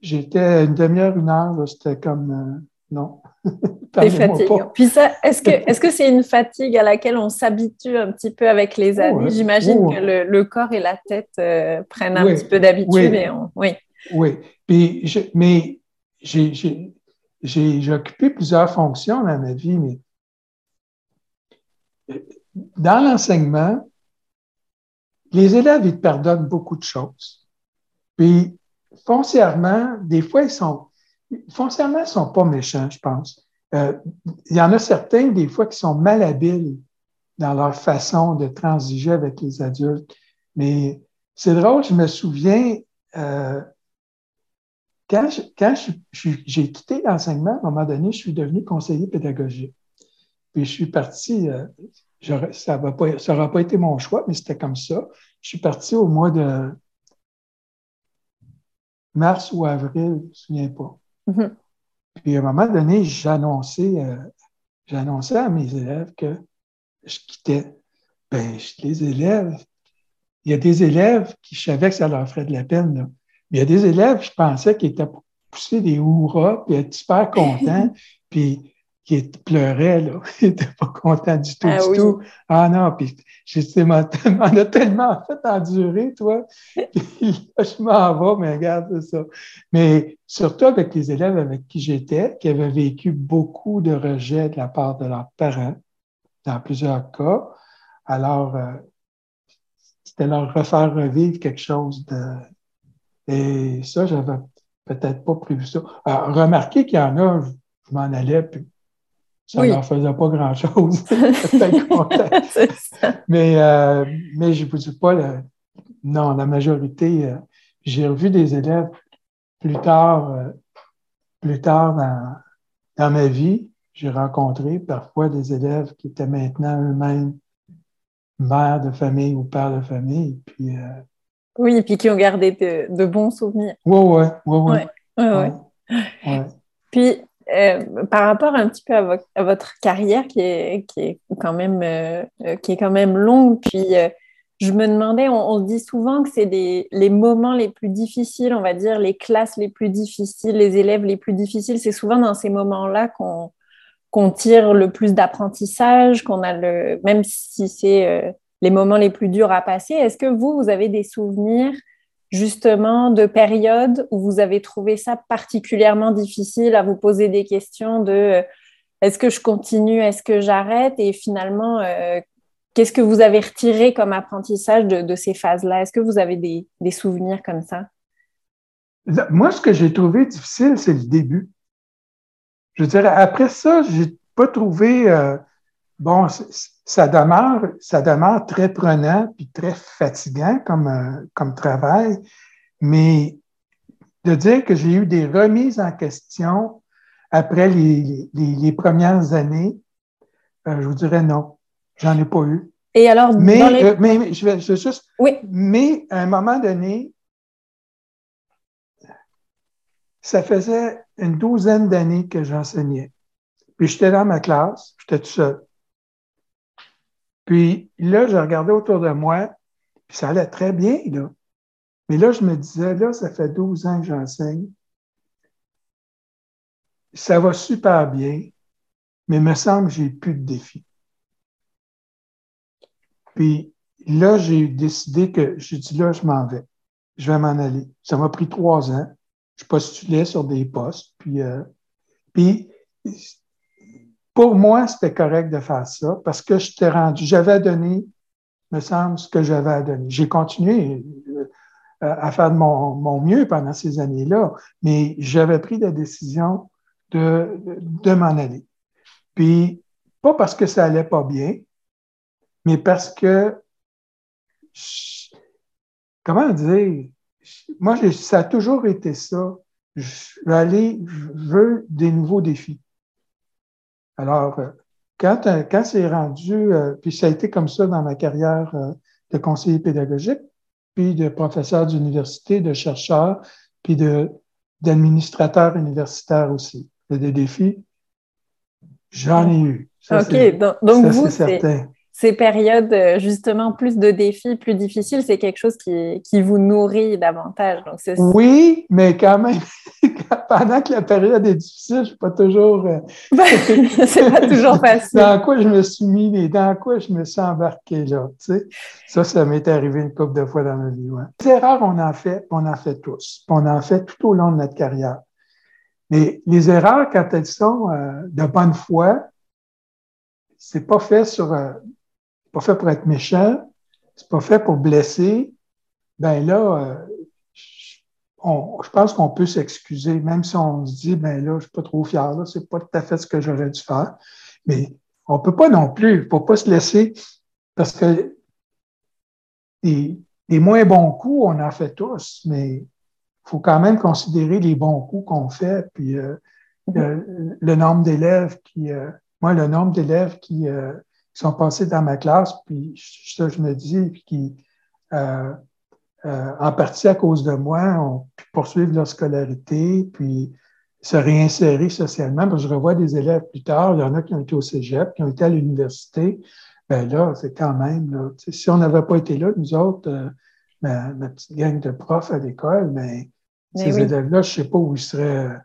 j'étais une demi-heure, une heure, c'était comme euh, non. C'est fatigant. Puis ça, est-ce que est-ce que c'est une fatigue à laquelle on s'habitue un petit peu avec les oh, années? J'imagine oh. que le, corps et la tête euh, prennent un petit peu d'habitude. Oui. oui. Puis mais j'ai occupé plusieurs fonctions dans ma vie, mais euh, dans l'enseignement, les élèves, ils te pardonnent beaucoup de choses. Puis, foncièrement, des fois, ils sont, foncièrement, ils sont pas méchants, je pense. Euh, il y en a certains, des fois, qui sont malhabiles dans leur façon de transiger avec les adultes. Mais c'est drôle, je me souviens, euh, quand, j'ai quitté l'enseignement, à un moment donné, je suis devenu conseiller pédagogique. Puis je suis parti, euh, ça n'aura pas, été mon choix, mais c'était comme ça. Je suis parti au mois de mars ou avril, je ne me souviens pas. Mm-hmm. Puis à un moment donné, j'annonçais, euh, à mes élèves que je quittais. Ben, les élèves, il y a des élèves qui savaient que ça leur ferait de la peine. Mais il y a des élèves, je pensais, qui étaient poussés des hurrahs, puis être super contents. puis qui pleurait, là. Il était pas content du tout, Ah du oui. tout. Ah non, puis j'ai dit, m'en a tellement fait endurer, toi. Puis là, je m'en vais, mais regarde c'est ça. Mais surtout avec les élèves avec qui j'étais, qui avaient vécu beaucoup de rejets de la part de leurs parents, dans plusieurs cas. Alors, euh, c'était leur refaire revivre quelque chose de... Et ça, j'avais peut-être pas prévu ça. Alors, remarquez qu'il y en a, je m'en allais, puis ça Oui. leur faisait pas grand-chose. Mais, euh, mais je ne vous dis pas, non, la majorité, euh, j'ai revu des élèves plus tard, euh, plus tard dans, dans ma vie. J'ai rencontré parfois des élèves qui étaient maintenant eux-mêmes mères de famille ou pères de famille. Puis, Oui, et puis qui ont gardé de, de bons souvenirs. ouais. Ouais, ouais, ouais. ouais, ouais. Puis, euh, par rapport un petit peu à, vo- à votre carrière qui est, qui est quand même, euh, euh, qui est quand même longue, puis je me demandais, on, se dit souvent que c'est les moments les plus difficiles, on va dire, les classes les plus difficiles, les élèves les plus difficiles, c'est souvent dans ces moments-là qu'on tire le plus d'apprentissage, qu'on a le, même si c'est les moments les plus durs à passer. Est-ce que vous, vous avez des souvenirs justement de périodes où vous avez trouvé ça particulièrement difficile à vous poser des questions de euh, est-ce que je continue, est-ce que j'arrête? Et finalement euh, qu'est-ce que vous avez retiré comme apprentissage de, ces phases-là? Est-ce que vous avez des, souvenirs comme ça? Moi, ce que j'ai trouvé difficile, c'est le début. Je dirais, après ça, j'ai pas trouvé, euh, bon, ça demeure, ça demeure très prenant puis très fatigant comme, euh, comme travail, mais de dire que j'ai eu des remises en question après les, les, les premières années, euh, je vous dirais non, j'en ai pas eu. Et alors, Mais, dans les... euh, mais, mais je vais je vais juste, Oui, mais à un moment donné, ça faisait une douzaine d'années que j'enseignais. Puis j'étais dans ma classe, j'étais tout seul. Puis là, je regardais autour de moi, puis ça allait très bien, là. Mais là, je me disais, là, ça fait 12 ans que j'enseigne. Ça va super bien, mais il me semble que j'ai plus de défis. Puis là, j'ai décidé que, j'ai dit, là, je m'en vais. Je vais m'en aller. Ça m'a pris trois ans. Je postulais sur des postes. Puis, euh, puis pour moi, c'était correct de faire ça parce que je t'ai rendu, j'avais donné, me semble, ce que j'avais à donner. J'ai continué euh, à faire de mon, mieux pendant ces années-là, mais j'avais pris la décision de, de m'en aller. Puis, pas parce que ça allait pas bien, mais parce que, comment dire, moi, ça a toujours été ça. Je aller, je veux des nouveaux défis. Alors, euh, quand, euh, quand c'est rendu, euh, puis ça a été comme ça dans ma carrière euh, de conseiller pédagogique, puis de professeur d'université, de chercheur, puis de, d'administrateur universitaire aussi. Il y a des défis. J'en ai eu. Ça, ok. Donc, donc ça, vous, certain. ces périodes justement plus de défis, plus difficiles, c'est quelque chose qui, qui vous nourrit davantage. Donc, Oui, mais quand même, pendant que la période est difficile, je suis pas toujours. euh, c'est pas toujours facile. dans quoi je me suis mis, mais dans quoi je me suis embarqué là. Tu sais? Ça, ça m'est arrivé une couple de fois dans ma vie. Ouais. Les erreurs, on en fait, on en fait tous. On en fait tout au long de notre carrière. Mais les erreurs, quand elles sont euh, de bonne foi, c'est pas fait sur, euh, pas fait pour être méchant, c'est pas fait pour blesser. Ben là, euh, on- je pense qu'on peut s'excuser, même si on se dit, ben là, je suis pas trop fier, là, c'est pas tout à fait ce que j'aurais dû faire. Mais on peut pas non plus, faut pas se laisser, parce que les, moins bons coups, on en fait tous, mais il faut quand même considérer les bons coups qu'on fait, puis euh, le, le nombre d'élèves qui, euh, moi, le nombre d'élèves qui, euh, qui sont passés dans ma classe, puis ça, je me dis, puis qui, euh, euh, en partie à cause de moi, ont pu poursuivre leur scolarité, puis se réinsérer socialement. Parce que je revois des élèves plus tard, il y en a qui ont été au cégep, qui ont été à l'université. Ben là, c'est quand même, là, si on n'avait pas été là, nous autres, euh, ma, ma petite gang de profs à l'école, mais Mais ces oui. élèves-là, je ne sais pas où ils seraient.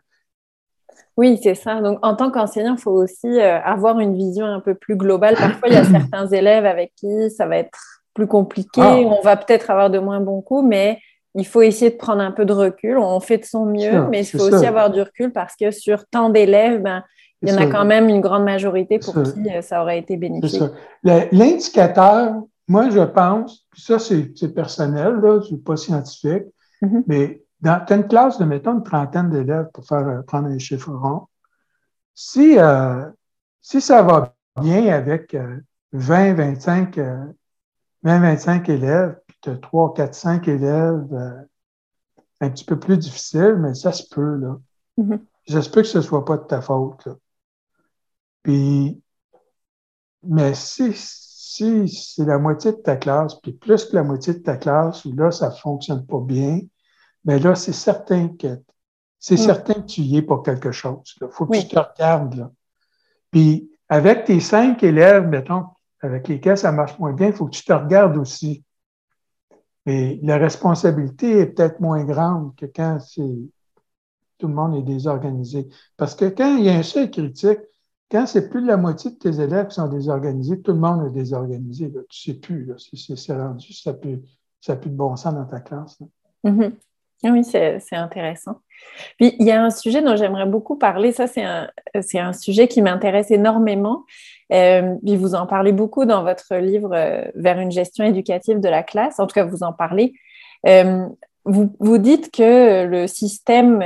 Oui, c'est ça. Donc, en tant qu'enseignant, il faut aussi euh, avoir une vision un peu plus globale. Parfois, il y a certains élèves avec qui ça va être plus compliqué. Ah. On va peut-être avoir de moins bons coups, mais il faut essayer de prendre un peu de recul. On fait de son mieux, mais il faut aussi avoir du recul parce que sur tant d'élèves, ben, il y en a quand même une grande majorité pour qui euh, ça aurait été bénéfique. L'indicateur, moi, je pense, puis ça, c'est personnel, là, je suis pas scientifique, mm-hmm. mais dans, tu as une classe de, mettons, une trentaine d'élèves pour faire euh, prendre un chiffre rond. Si, euh, si ça va bien avec 20, 25, 20, 25 élèves, puis tu as 3, 4, 5 élèves un petit peu plus difficiles, mais ça se peut, là. J'espère que ce ne soit pas de ta faute. Là. Puis, mais si, si c'est la moitié de ta classe, puis plus que la moitié de ta classe, où là, ça ne fonctionne pas bien, mais là, c'est certain que c'est mm. certain que tu y es pour quelque chose. Il faut que tu te regardes. Là. Puis, avec tes cinq élèves, mettons, avec lesquels ça marche moins bien, il faut que tu te regardes aussi. Mais la responsabilité est peut-être moins grande que quand tout le monde est désorganisé. Parce que quand il y a un seul critique, quand c'est plus de la moitié de tes élèves qui sont désorganisés, tout le monde est désorganisé. Tu ne sais plus si c'est rendu, ça n'a plus, de bon sens dans ta classe. Oui, c'est intéressant. Puis, il y a un sujet dont j'aimerais beaucoup parler. Ça, c'est un, un, sujet qui m'intéresse énormément. Euh, puis vous en parlez beaucoup dans votre livre euh, Vers une gestion éducative de la classe. En tout cas, vous en parlez. Euh, vous, vous, dites que le système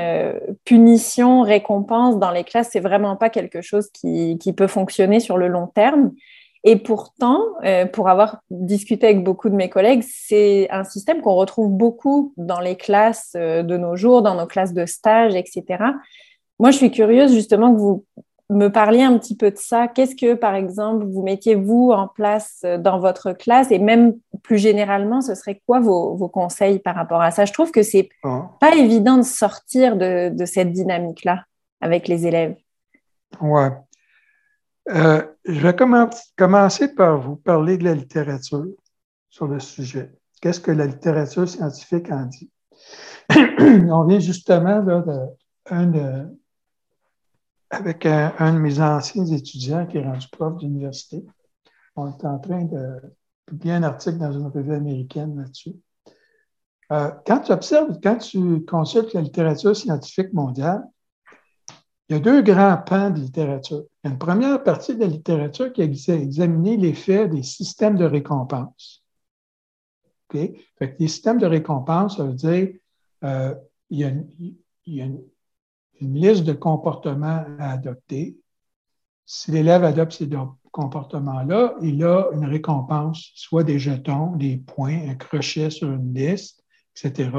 punition-récompense dans les classes, c'est vraiment pas quelque chose qui, qui, peut fonctionner sur le long terme. Et pourtant, euh, pour avoir discuté avec beaucoup de mes collègues, c'est un système qu'on retrouve beaucoup dans les classes euh, de nos jours, dans nos classes de stage, etc. Moi, je suis curieuse justement que vous me parliez un petit peu de ça. Qu'est-ce que, par exemple, vous mettiez vous en place euh, dans votre classe? Et même plus généralement, ce serait quoi vos, vos conseils par rapport à ça? Je trouve que c'est ah. pas évident de sortir de, de cette dynamique-là avec les élèves. Ouais. Euh, je vais commencer par vous parler de la littérature sur le sujet. Qu'est-ce que la littérature scientifique en dit? On vient justement là, de, avec un, de mes anciens étudiants qui est rendu prof d'université. On est en train de publier un article dans une revue américaine là-dessus. Euh, quand tu observes, quand tu consultes la littérature scientifique mondiale, il y a deux grands pans de littérature. Il y a une première partie de la littérature qui a examiné l'effet des systèmes de récompense. Fait les systèmes de récompense, ça veut dire euh, il y a, une, liste de comportements à adopter. Si l'élève adopte ces comportements-là, il a une récompense, soit des jetons, des points, un crochet sur une liste, etc.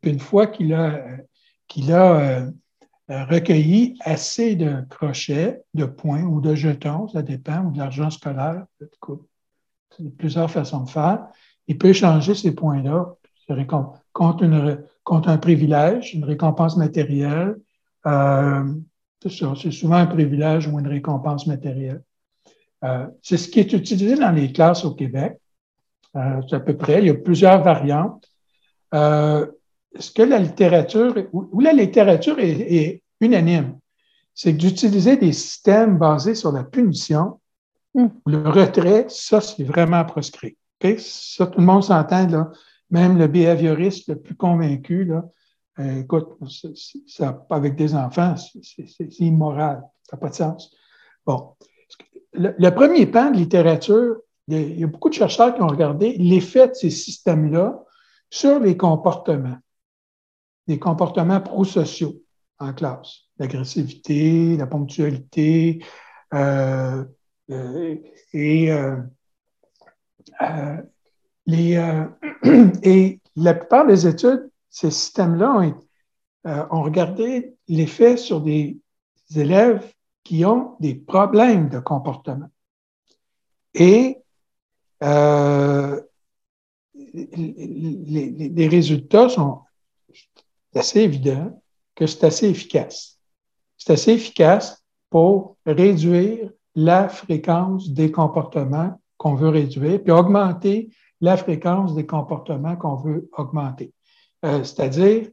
Puis une fois qu'il a, qu'il a euh, recueilli assez de crochets, de points ou de jetons, ça dépend, ou de l'argent scolaire, plusieurs façons de faire. Il peut échanger ces points-là contre, contre un privilège, une récompense matérielle. Euh, c'est souvent un privilège ou une récompense matérielle. Euh, c'est ce qui est utilisé dans les classes au Québec. c'est à peu près. Il y a plusieurs variantes ce que la littérature, où la littérature est, unanime, c'est d'utiliser des systèmes basés sur la punition. Hmm. Le retrait, ça, c'est vraiment proscrit. Ça, tout le monde s'entend, là. Même le behavioriste le plus convaincu, là, euh, écoute, ça, avec des enfants, c'est immoral. Ça n'a pas de sens. Bon. Le, le, premier pan de littérature, il y a beaucoup de chercheurs qui ont regardé l'effet de ces systèmes-là sur les comportements des comportements prosociaux en classe. L'agressivité, la ponctualité, euh, euh, et, euh, les, et la plupart des études, ces systèmes-là ont, regardé l'effet sur des élèves qui ont des problèmes de comportement. Et les, résultats sont c'est assez évident que c'est assez efficace. C'est assez efficace pour réduire la fréquence des comportements qu'on veut réduire, puis augmenter la fréquence des comportements qu'on veut augmenter. Euh, c'est-à-dire,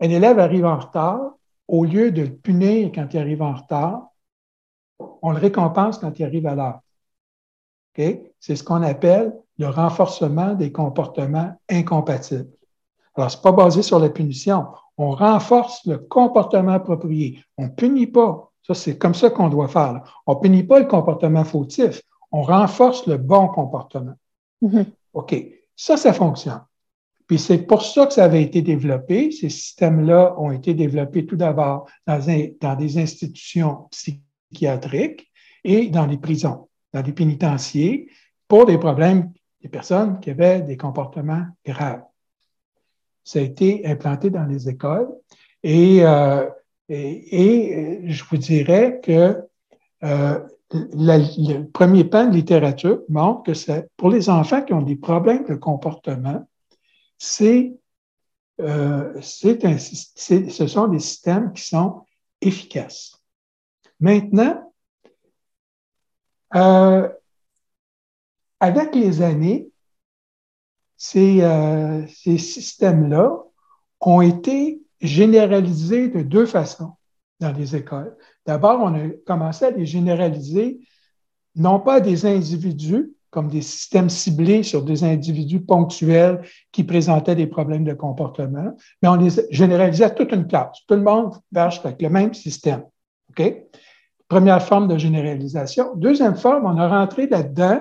un élève arrive en retard, au lieu de le punir quand il arrive en retard, on le récompense quand il arrive à l'heure. C'est ce qu'on appelle le renforcement des comportements incompatibles. Alors, ce n'est pas basé sur la punition. On renforce le comportement approprié. On ne punit pas. Ça, c'est comme ça qu'on doit faire. On ne punit pas le comportement fautif. On renforce le bon comportement. Mm-hmm. OK. Ça, ça fonctionne. Puis c'est pour ça que ça avait été développé. Ces systèmes-là ont été développés tout d'abord dans, dans, des institutions psychiatriques et dans les prisons, dans les pénitenciers, pour des problèmes des personnes qui avaient des comportements graves. Ça a été implanté dans les écoles et, euh, et, je vous dirais que euh, le premier pan de littérature montre que pour les enfants qui ont des problèmes de comportement, c'est euh, ce sont des systèmes qui sont efficaces. Maintenant, euh, avec les années, ces, euh, ces systèmes-là ont été généralisés de deux façons dans les écoles. D'abord, on a commencé à les généraliser non pas des individus, comme des systèmes ciblés sur des individus ponctuels qui présentaient des problèmes de comportement, mais on les généralisait à toute une classe. Tout le monde marche avec le même système. Première forme de généralisation. Deuxième forme, on a rentré là-dedans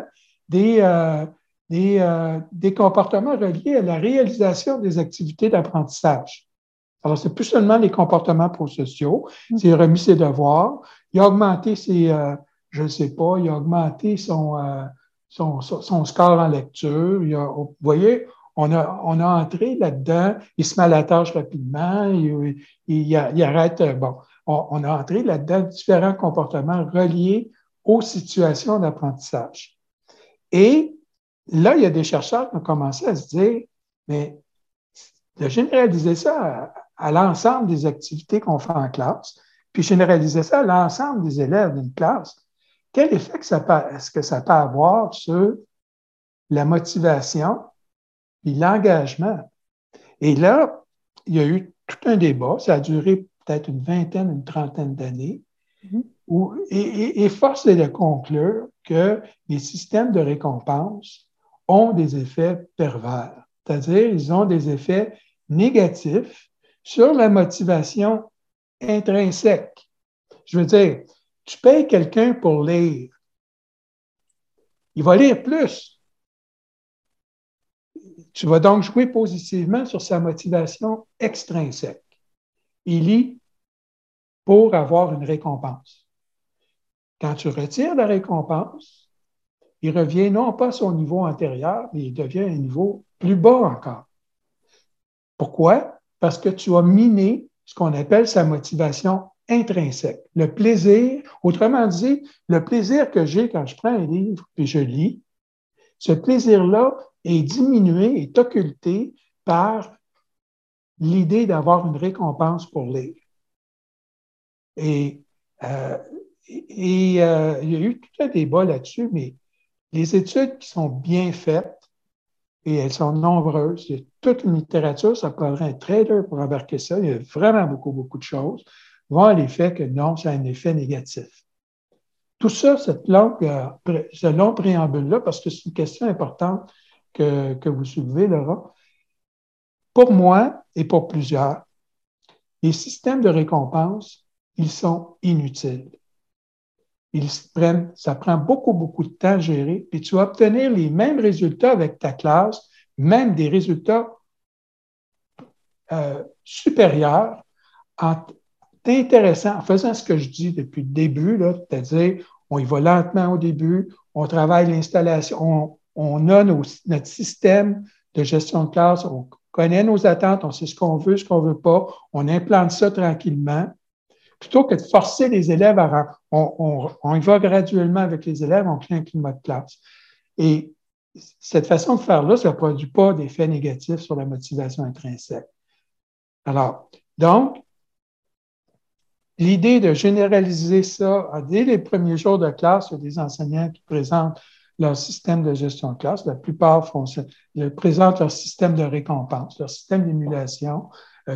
des, euh, des, euh, des, comportements reliés à la réalisation des activités d'apprentissage. Alors, c'est plus seulement les comportements prosociaux, c'est remis ses devoirs, il a augmenté ses, euh, je ne sais pas, il a augmenté son, son, son, score en lecture. Il a, vous voyez, on a, on a entré là-dedans, il se met à la tâche rapidement, il, il, il arrête, bon, on, on, a entré là-dedans différents comportements reliés aux situations d'apprentissage. Et là, il y a des chercheurs qui ont commencé à se dire, mais de généraliser ça à, l'ensemble des activités qu'on fait en classe, puis généraliser ça à l'ensemble des élèves d'une classe, quel effet est-ce que ça peut avoir sur la motivation et l'engagement? Et là, il y a eu tout un débat, ça a duré peut-être une vingtaine, une trentaine d'années, et, et, force est de conclure que les systèmes de récompense ont des effets pervers, c'est-à-dire ils ont des effets négatifs sur la motivation intrinsèque. Je veux dire, tu payes quelqu'un pour lire. Il va lire plus. Tu vas donc jouer positivement sur sa motivation extrinsèque. Il lit pour avoir une récompense. Quand tu retires la récompense, il revient non pas à son niveau antérieur, mais il devient un niveau plus bas encore. Pourquoi? Parce que tu as miné ce qu'on appelle sa motivation intrinsèque. Le plaisir, autrement dit, le plaisir que j'ai quand je prends un livre et je lis, ce plaisir-là est diminué, est occulté par l'idée d'avoir une récompense pour lire. Et, euh, et euh, il y a eu tout un débat là-dessus, mais les études qui sont bien faites, et elles sont nombreuses, il y a toute une littérature, ça prendrait un trailer pour embarquer ça, il y a vraiment beaucoup, beaucoup de choses vont à l'effet que non, c'est un effet négatif. Tout ça, cette longue, euh, ce long préambule-là, parce que c'est une question importante que, que vous soulevez, Laura, pour moi et pour plusieurs, les systèmes de récompense, ils sont inutiles. Ça prend beaucoup, beaucoup de temps à gérer, puis tu vas obtenir les mêmes résultats avec ta classe, même des résultats euh, supérieurs en, c'est intéressant en faisant ce que je dis depuis le début, c'est-à-dire on y va lentement au début, on travaille l'installation, on, a notre système de gestion de classe, on connaît nos attentes, on sait ce qu'on veut, ce qu'on veut pas, on implante ça tranquillement. Plutôt que de forcer les élèves à... On, on, y va graduellement avec les élèves, on crée un climat de classe. Et cette façon de faire-là, ça ne produit pas d'effet négatif sur la motivation intrinsèque. Alors, donc, L'idée de généraliser ça dès les premiers jours de classe, il y a des enseignants qui présentent leur système de gestion de classe. La plupart font ça, ils présentent leur système de récompense, leur système d'émulation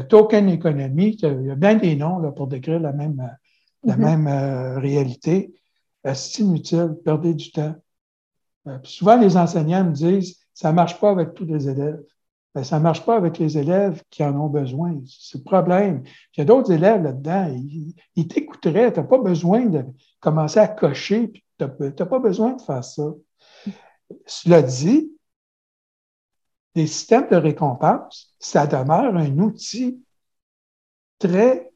token économie, il y a bien des noms là, pour décrire la même, la mm-hmm. même réalité. C'est inutile, perdez du temps. souvent, les enseignants me disent, ça ne marche pas avec tous les élèves. Ben, ça ne marche pas avec les élèves qui en ont besoin. C'est le problème. Il y a d'autres élèves là-dedans, ils, t'écouteraient. Tu n'as pas besoin de commencer à cocher, tu n'as pas besoin de faire ça. Cela dit, les systèmes de récompense, ça demeure un outil très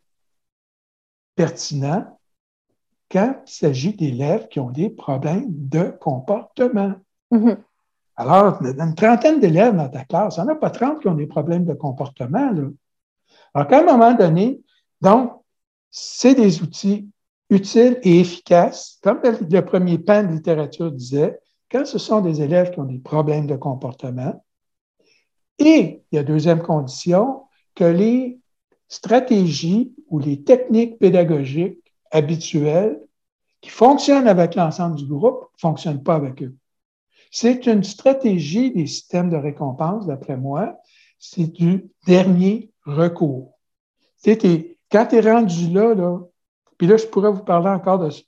pertinent quand il s'agit d'élèves qui ont des problèmes de comportement. Mm-hmm. Alors, une trentaine d'élèves dans ta classe, il n'y en a pas 30 qui ont des problèmes de comportement. Là. Alors, qu'à un moment donné, donc, c'est des outils utiles et efficaces, comme le premier pan de littérature disait, quand ce sont des élèves qui ont des problèmes de comportement. Et il y a deuxième condition, que les stratégies ou les techniques pédagogiques habituelles qui fonctionnent avec l'ensemble du groupe ne fonctionnent pas avec eux. C'est une stratégie des systèmes de récompense, d'après moi. C'est du dernier recours. C'était, quand tu es rendu là, là, puis là, je pourrais vous parler encore de ça.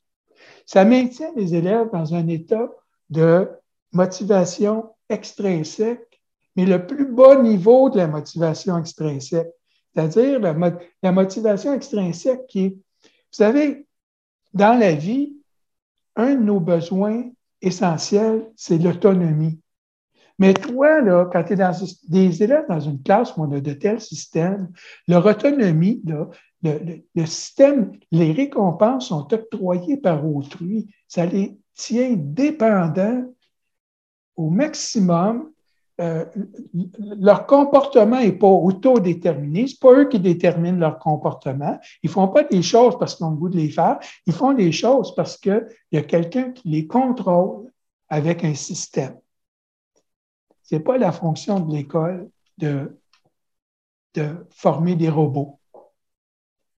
Ça maintient les élèves dans un état de motivation extrinsèque, mais le plus bas niveau de la motivation extrinsèque. C'est-à-dire la, motivation extrinsèque qui est, vous savez, dans la vie, un de nos besoins, essentiel, c'est l'autonomie. Mais toi, là, quand tu es dans des élèves dans une classe où on a de tels systèmes, leur autonomie, le, système, les récompenses sont octroyées par autrui. Ça les tient dépendants au maximum. Euh, leur comportement n'est pas autodéterminé. Ce pas eux qui déterminent leur comportement. Ils font pas des choses parce qu'ils ont le goût de les faire. Ils font des choses parce qu'il y a quelqu'un qui les contrôle avec un système. Ce n'est pas la fonction de l'école de, de former des robots.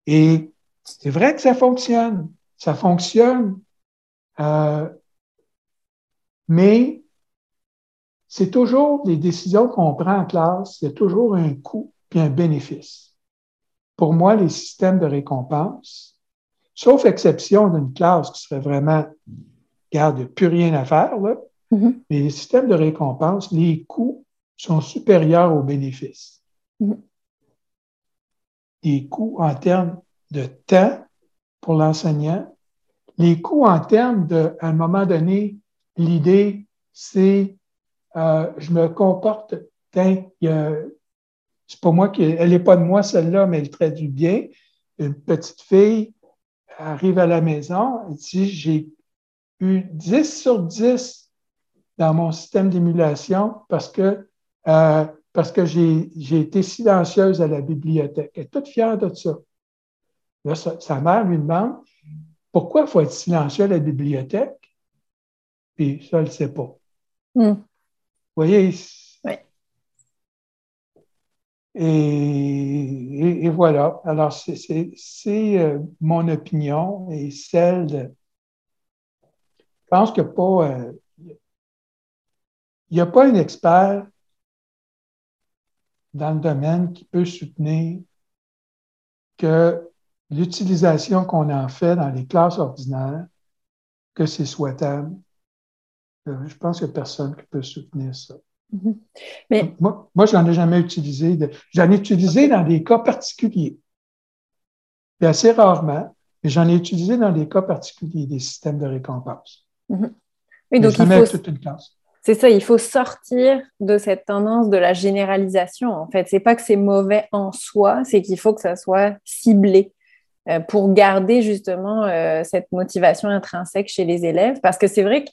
Et c'est vrai que ça fonctionne. Ça fonctionne. Euh, mais c'est toujours les décisions qu'on prend en classe, il y a toujours un coût et un bénéfice. Pour moi, les systèmes de récompense, sauf exception d'une classe qui serait vraiment, garde plus rien à faire, là, mm-hmm. mais les systèmes de récompense, les coûts sont supérieurs aux bénéfices. Mm-hmm. Les coûts en termes de temps pour l'enseignant, les coûts en termes de, à un moment donné, l'idée, c'est euh, je me comporte, c'est pas moi qui, elle n'est pas de moi celle-là, mais elle traduit bien. Une petite fille arrive à la maison, elle dit, j'ai eu 10 sur 10 dans mon système d'émulation parce que, euh, que j'ai, été silencieuse à la bibliothèque. Elle est toute fière de ça. Là, sa, mère lui demande, pourquoi il faut être silencieux à la bibliothèque? Puis ça, elle ne sait pas. Hmm voyez? Oui. Et, voilà. Alors, c'est euh, mon opinion et celle de. Je pense que pas. Euh, il n'y a pas un expert dans le domaine qui peut soutenir que l'utilisation qu'on en fait dans les classes ordinaires, que c'est souhaitable euh, je pense qu'il n'y a personne qui peut soutenir ça. Mhm. Mais... Moi, moi je n'en ai jamais utilisé. J'en ai utilisé dans des cas particuliers. Et assez rarement, mais j'en ai utilisé dans des cas particuliers, des systèmes de récompense. Mhm. donc il faut... C'est ça, il faut sortir de cette tendance de la généralisation. En fait, c'est pas que c'est mauvais en soi, c'est qu'il faut que ça soit ciblé. Euh, pour garder justement euh, cette motivation intrinsèque chez les élèves. Parce que c'est vrai que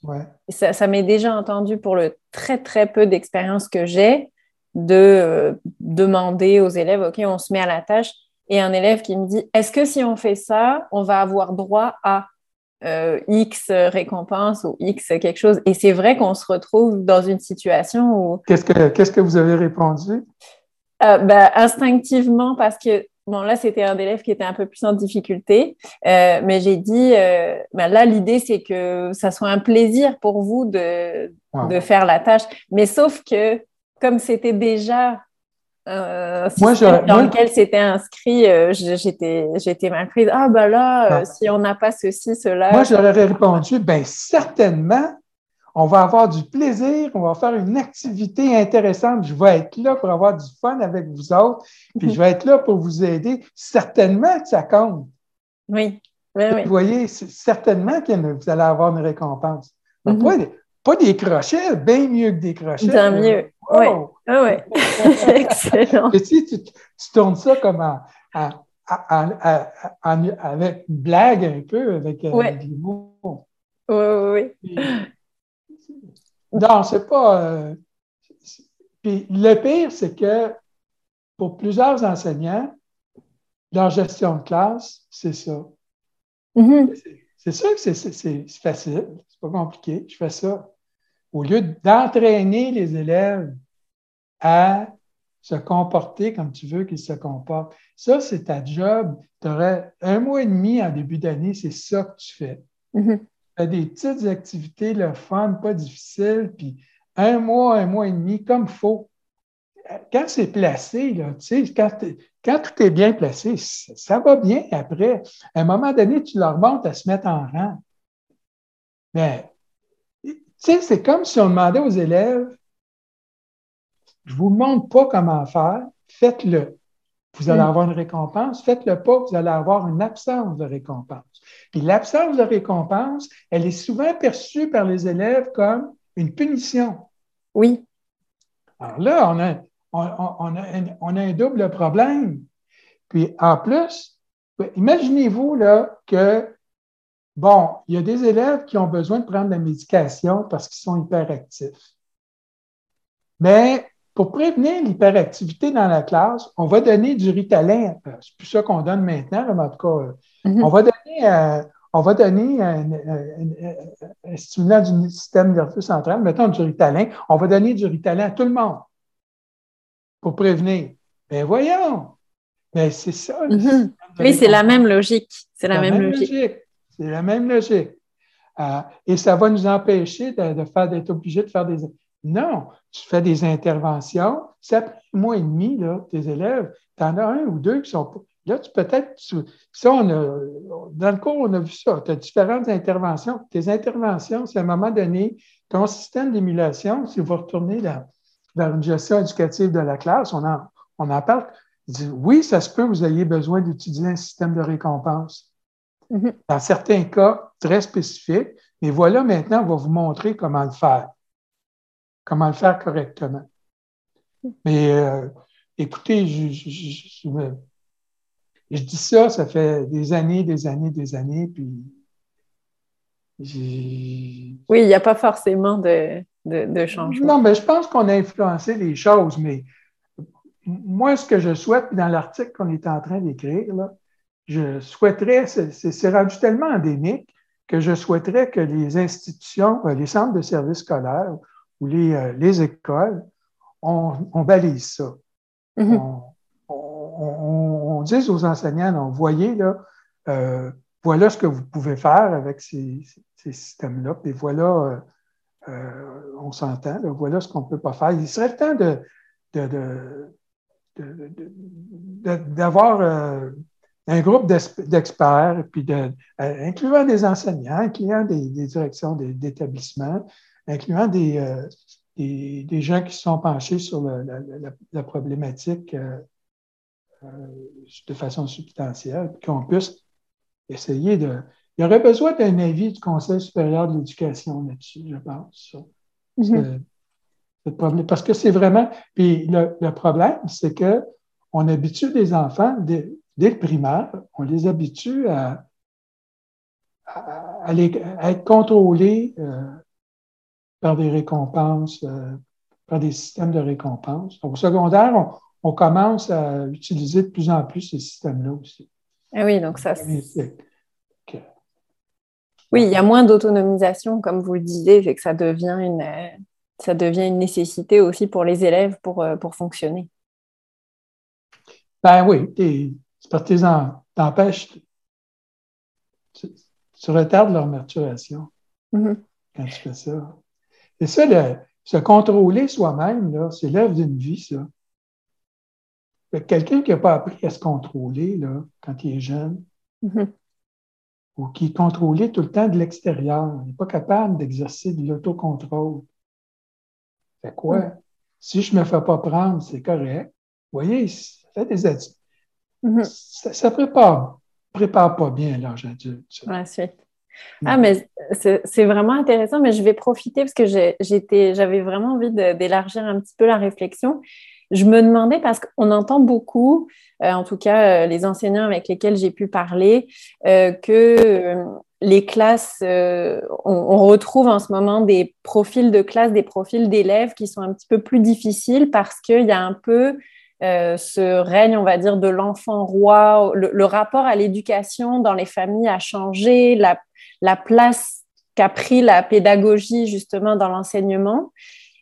ça, m'est déjà entendu pour le très, très peu d'expérience que j'ai de euh, demander aux élèves, OK, on se met à la tâche. Et un élève qui me dit, est-ce que si on fait ça, on va avoir droit à X récompense ou X quelque chose? Et c'est vrai qu'on se retrouve dans une situation où... Qu'est-ce que, qu'est-ce que vous avez répondu? Ben, instinctivement, parce que Bon, là, c'était un élève qui était un peu plus en difficulté, euh, mais j'ai dit, euh, ben là, l'idée, c'est que ça soit un plaisir pour vous de, de faire la tâche. Mais sauf que, comme c'était déjà euh, moi, dans lequel c'était inscrit, euh, j'étais, j'étais mal prise. Ah, ben là, euh, si on n'a pas ceci, cela. Moi, j'aurais répondu, bien, certainement, on va avoir du plaisir, on va faire une activité intéressante. Je vais être là pour avoir du fun avec vous autres, puis mhm. je vais être là pour vous aider. Certainement que ça compte. Oui. oui, oui. Vous voyez, certainement que vous allez avoir une récompense. Mhm. pas, des crochets, bien mieux que des crochets. Bien mieux. Oui, ah ouais. excellent. Et tu, tu, tournes ça comme avec une blague un peu, avec euh, des mots. Oui, oui, oui. Non, c'est pas. Euh, puis le pire, c'est que pour plusieurs enseignants, leur gestion de classe, c'est ça. Mm-hmm. C'est sûr que c'est facile, c'est pas compliqué. Je fais ça au lieu d'entraîner les élèves à se comporter comme tu veux qu'ils se comportent. Ça, c'est ta job. Tu aurais un mois et demi en début d'année, c'est ça que tu fais. Tu des petites activités, le fun, pas difficile, puis un mois, un mois et demi, comme il faut. Quand c'est placé, là, quand, quand tout est bien placé, ça, va bien après. À un moment donné, tu leur montres à se mettre en rang. Mais tu sais, c'est comme si on demandait aux élèves, je ne vous montre pas comment faire, faites-le. Vous allez mm. avoir une récompense, faites-le pas, vous allez avoir une absence de récompense. Puis l'absence de récompense, elle est souvent perçue par les élèves comme une punition. Oui. Alors là, on a, on, a, on a un double problème. Puis en plus, imaginez-vous là que Bon, il y a des élèves qui ont besoin de prendre la médication parce qu'ils sont hyperactifs. Mais pour prévenir l'hyperactivité dans la classe, on va donner du ritalin. Euh, c'est plus ça qu'on donne maintenant, mais en tout cas, euh, mm-hmm. on va donner, euh, on va donner un, stimulant du système nerveux central, mettons du ritalin. On va donner du ritalin à tout le monde pour prévenir. Ben voyons! Ben c'est ça. Mm-hmm. Oui, c'est la même logique. C'est la, même, logique. C'est la même logique. Euh, et ça va nous empêcher de, faire d'être obligé de faire des. Non, tu fais des interventions. Ça prend un mois et demi, là, tes élèves. Tu en as un ou deux qui sont. Là, tu peut-être. Ça, on a, dans le cours, on a vu ça. Tu as différentes interventions. Tes interventions, c'est à un moment donné, ton système d'émulation, si vous retournez dans, dans une gestion éducative de la classe, on en, on en parle. Oui, ça se peut, vous ayez besoin d'utiliser un système de récompense. Mm-hmm. Dans certains cas très spécifiques, mais voilà maintenant, on va vous montrer comment le faire, comment le faire correctement. Mais euh, écoutez, je, dis ça, ça fait des années, des années, des années, puis oui, il n'y a pas forcément de, de, changement. Non, mais je pense qu'on a influencé les choses, mais moi, ce que je souhaite, dans l'article qu'on est en train d'écrire, là, je souhaiterais, c'est rendu tellement endémique que je souhaiterais que les institutions, euh, les centres de services scolaires ou les, euh, les écoles, on, on, balise ça. Mm-hmm. on, on, on, dise aux enseignants, non, voyez, là, euh, voilà ce que vous pouvez faire avec ces, ces systèmes-là, et voilà, on s'entend, voilà ce qu'on ne peut pas faire. Il serait le temps de, d'avoir de, un groupe d'experts, puis de, euh, incluant des enseignants, incluant des, directions d'établissements, incluant euh, des, des, gens qui se sont penchés sur la, problématique euh, de façon substantielle, qu'on puisse essayer de. Il y aurait besoin d'un avis du Conseil supérieur de l'éducation là-dessus, je pense. Mm-hmm. Parce que c'est vraiment. Puis le, le problème, c'est qu'on habitue des enfants, des, dès le primaire, on les habitue à, à, être contrôlés euh, par des récompenses, euh, par des systèmes de récompenses. au secondaire, on, commence à utiliser de plus en plus ces systèmes-là aussi. Ah oui, donc ça. Oui, il y a moins d'autonomisation, comme vous le disiez, fait que ça devient une, ça devient une nécessité aussi pour les élèves pour, euh, pour fonctionner. Ben oui, c'est parce que tu t'empêches, tu, retardes leur maturation mm-hmm. quand tu fais ça. Et ça, se contrôler soi-même, c'est l'œuvre d'une vie, ça. quelqu'un qui n'a pas appris à se contrôler là, quand il est jeune, mm-hmm. ou qui est contrôlé tout le temps de l'extérieur, n'est pas capable d'exercer de l'autocontrôle. Fait quoi? Mm. Si je ne me fais pas prendre, c'est correct. Vous voyez, ça fait des. Mm-hmm. Ça, ne prépare, prépare pas bien l'âge adulte. La suite. Ah, mais c'est vraiment intéressant, mais je vais profiter parce que j'avais vraiment envie d'élargir un petit peu la réflexion. Je me demandais, parce qu'on entend beaucoup, euh, en tout cas euh, les enseignants avec lesquels j'ai pu parler, euh, que les classes, on, on, retrouve en ce moment des profils de classe, des profils d'élèves qui sont un petit peu plus difficiles parce qu'il y a un peu ce règne, on va dire, de l'enfant roi. Le, le, rapport à l'éducation dans les familles a changé, la, la place qu'a pris la pédagogie justement dans l'enseignement.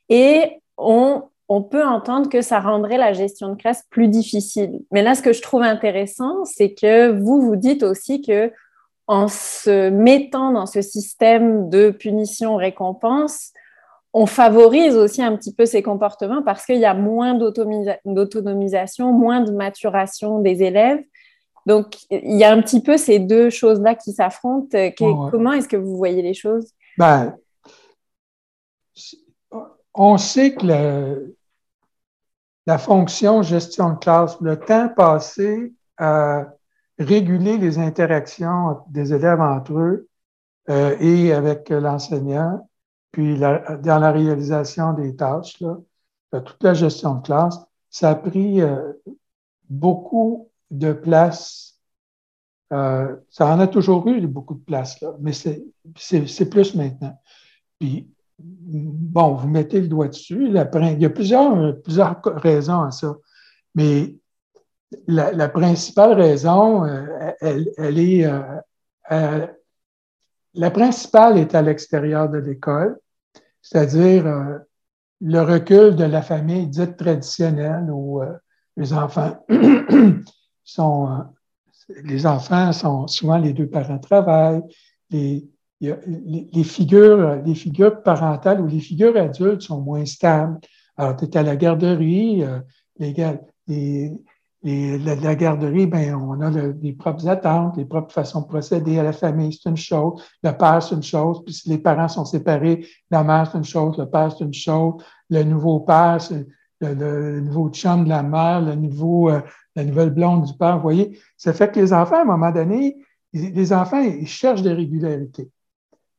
Et on, peut entendre que ça rendrait la gestion de classe plus difficile. Mais là, ce que je trouve intéressant, c'est que vous vous dites aussi que en se mettant dans ce système de punition-récompense, on favorise aussi un petit peu ces comportements parce qu'il y a moins d'autonomisation, moins de maturation des élèves. Donc, il y a un petit peu ces deux choses-là qui s'affrontent. Comment est-ce que vous voyez les choses? Ben, on sait que la fonction gestion de classe, le temps passé à réguler les interactions des élèves entre eux euh, et avec l'enseignant, puis dans la réalisation des tâches, là, toute la gestion de classe, ça a pris euh, beaucoup de place. Euh, ça en a toujours eu beaucoup de place, là, mais c'est plus maintenant. Puis, bon, vous mettez le doigt dessus. il y a plusieurs, plusieurs raisons à ça. Mais la, principale raison, euh, elle, elle, est. Euh, la principale est à l'extérieur de l'école, c'est-à-dire le recul de la famille dite traditionnelle où les enfants sont, euh, les enfants sont souvent les deux parents travaillent, les, les, figures, les figures parentales ou les figures adultes sont moins stables. Alors, tu es à la garderie, euh, les, les, la, garderie, ben, on a les propres attentes, les propres façons de procéder à la famille, c'est une chose. Le père, c'est une chose. Puis si les parents sont séparés, la mère, c'est une chose, le père, c'est une chose. Le nouveau père, c'est le, nouveau chum de la mère, le nouveau, euh, la nouvelle blonde du père, vous voyez. Ça fait que les enfants, à un moment donné, les enfants, ils cherchent des régularités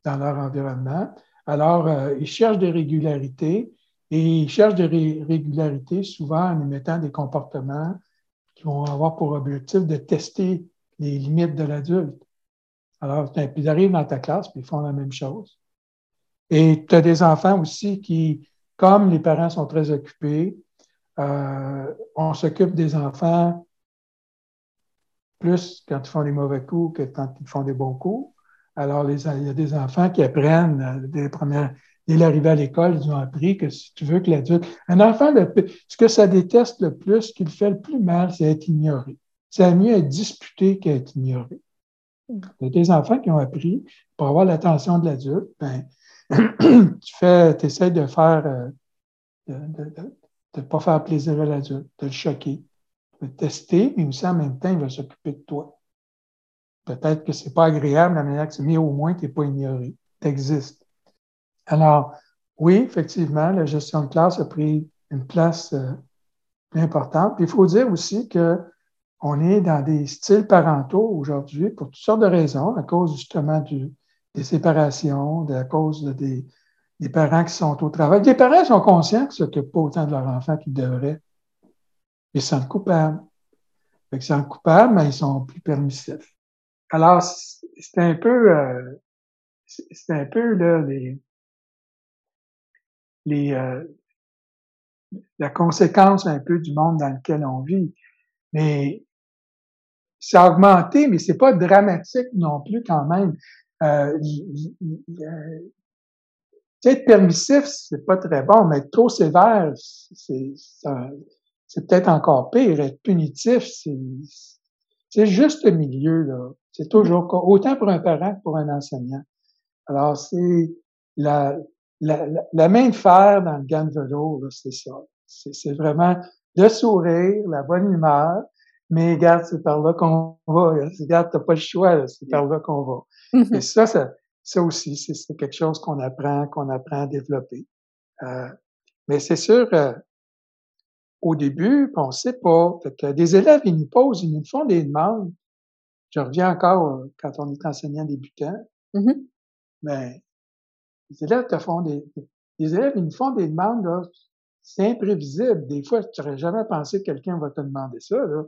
dans leur environnement. Alors, euh, ils cherchent des régularités et ils cherchent des régularités souvent en émettant des comportements qui vont avoir pour objectif de tester les limites de l'adulte. Alors, ils arrivent dans ta classe, puis ils font la même chose. Et tu as des enfants aussi qui, comme les parents sont très occupés, euh, on s'occupe des enfants plus quand ils font des mauvais coups que quand ils font des bons coups. Alors, il y a des enfants qui apprennent euh, dès, l'arrivée à l'école, ils ont appris que si tu veux que l'adulte. Un enfant, ce que ça déteste le plus, ce qui le fait le plus mal, c'est être ignoré. C'est mieux être disputé qu'être ignoré. Il y a des enfants qui ont appris, pour avoir l'attention de l'adulte, ben, tu fais, essaies de faire, euh, ne pas faire plaisir à l'adulte, de le choquer, de le tester, mais aussi en même temps, il va s'occuper de toi. Peut-être que c'est pas agréable la manière que c'est, mais au moins, tu n'es pas ignoré. Tu existes. Alors, oui, effectivement, la gestion de classe a pris une place euh, importante. Puis il faut dire aussi que on est dans des styles parentaux aujourd'hui pour toutes sortes de raisons, à cause justement des séparations, à cause des, des, parents qui sont au travail. Les parents sont conscients qu'ils ne s'occupent pas autant de leur enfant qu'ils devraient. Ils sont coupables. Ils sont coupables, mais ils sont plus permissifs. Alors, c'est un peu, euh, c'est un peu là, les, les, euh, la conséquence un peu du monde dans lequel on vit. Mais ça a augmenté, mais c'est pas dramatique non plus quand même. Euh, être permissif, c'est pas très bon, mais être trop sévère, c'est c'est peut-être encore pire. Être punitif, c'est juste le milieu là. C'est toujours autant pour un parent que pour un enseignant. Alors c'est la, la, la, main de fer dans le gant de velours, c'est ça. C'est vraiment le sourire, la bonne humeur. Mais regarde, c'est par là qu'on va. Regarde, t'as pas le choix, c'est par là qu'on va. Et ça, ça, ça aussi, c'est quelque chose qu'on apprend, qu'on apprend à développer. Euh, mais c'est sûr, euh, au début, on sait pas. Fait que des élèves, ils nous posent, ils nous font des demandes. Je reviens encore euh, quand on est enseignant débutant. Mm-hmm. Mais les élèves te font des, les élèves, ils nous font des demandes, là. C'est imprévisible. Des fois, tu n'aurais jamais pensé que quelqu'un va te demander ça, là.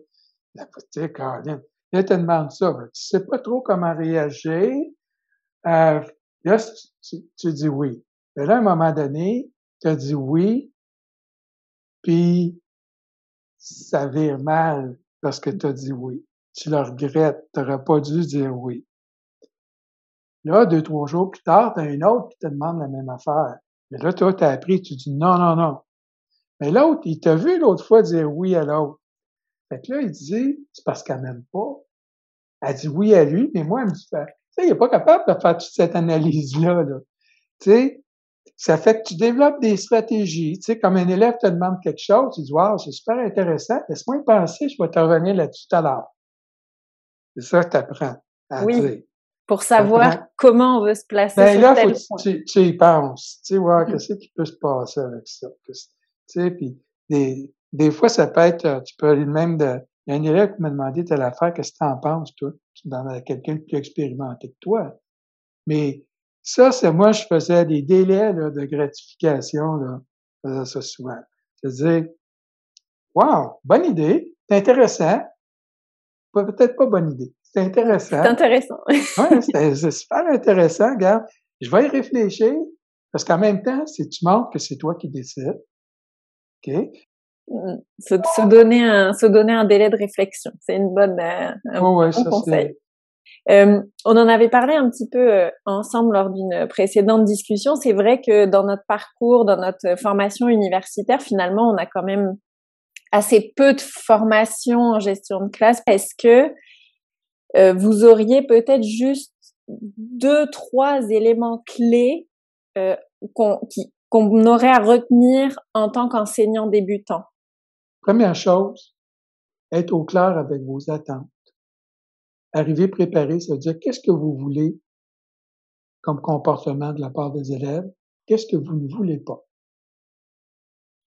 La petite Caroline, il te demande ça. Tu sais pas trop comment réagir. Euh, là, tu, dis oui. Mais là, à un moment donné, tu as dit oui, puis ça vire mal parce que tu as dit oui. Tu le regrettes. Tu n'aurais pas dû dire oui. Là, deux, trois jours plus tard, tu as un autre qui te demande la même affaire. Mais là, toi, tu as appris, tu dis non, non, non. Mais l'autre, il t'a vu l'autre fois dire oui à l'autre. Fait que là, il dit, c'est parce qu'elle m'aime pas. Elle dit oui à lui, mais moi, elle me dit, tu sais, il n'est pas capable de faire toute cette analyse-là. Là. Tu sais, ça fait que tu développes des stratégies. Tu sais, comme un élève te demande quelque chose, tu dis, wow, c'est super intéressant, laisse-moi y penser, je vais te revenir là-dessus tout à l'heure. C'est ça que tu apprends à oui pour savoir comment on veut se placer ben, là, faut Tu, tu, y penses, tu sais, mmh. qu'est-ce qui peut se passer avec ça? Tu sais, puis des, des fois, ça peut être, euh, tu peux aller même de, il y a un élève qui m'a demandé telle affaire, qu'est-ce que tu en penses, toi? Dans quelqu'un de plus expérimenté que toi? Mais ça, c'est moi, je faisais des délais là, de gratification, là. Je faisais ça souvent. Je disais, wow, bonne idée, c'est intéressant. Peut-être pas bonne idée. C'est intéressant. C'est intéressant. oui, c'est super intéressant. Regarde, je vais y réfléchir parce qu'en même temps, si tu montres que c'est toi qui décides, OK? Mm, se, donner un, se donner un délai de réflexion. C'est une bonne, euh, un bon conseil. Euh, on en avait parlé un petit peu euh, ensemble lors d'une précédente discussion. C'est vrai que dans notre parcours, dans notre formation universitaire, finalement, on a quand même assez peu de formation en gestion de classe. Est-ce que euh, vous auriez peut-être juste deux, trois éléments clés euh, qu'on aurait à retenir en tant qu'enseignant débutant? Première chose, être au clair avec vos attentes. Arriver préparé, ça veut dire qu'est-ce que vous voulez comme comportement de la part des élèves, qu'est-ce que vous ne voulez pas?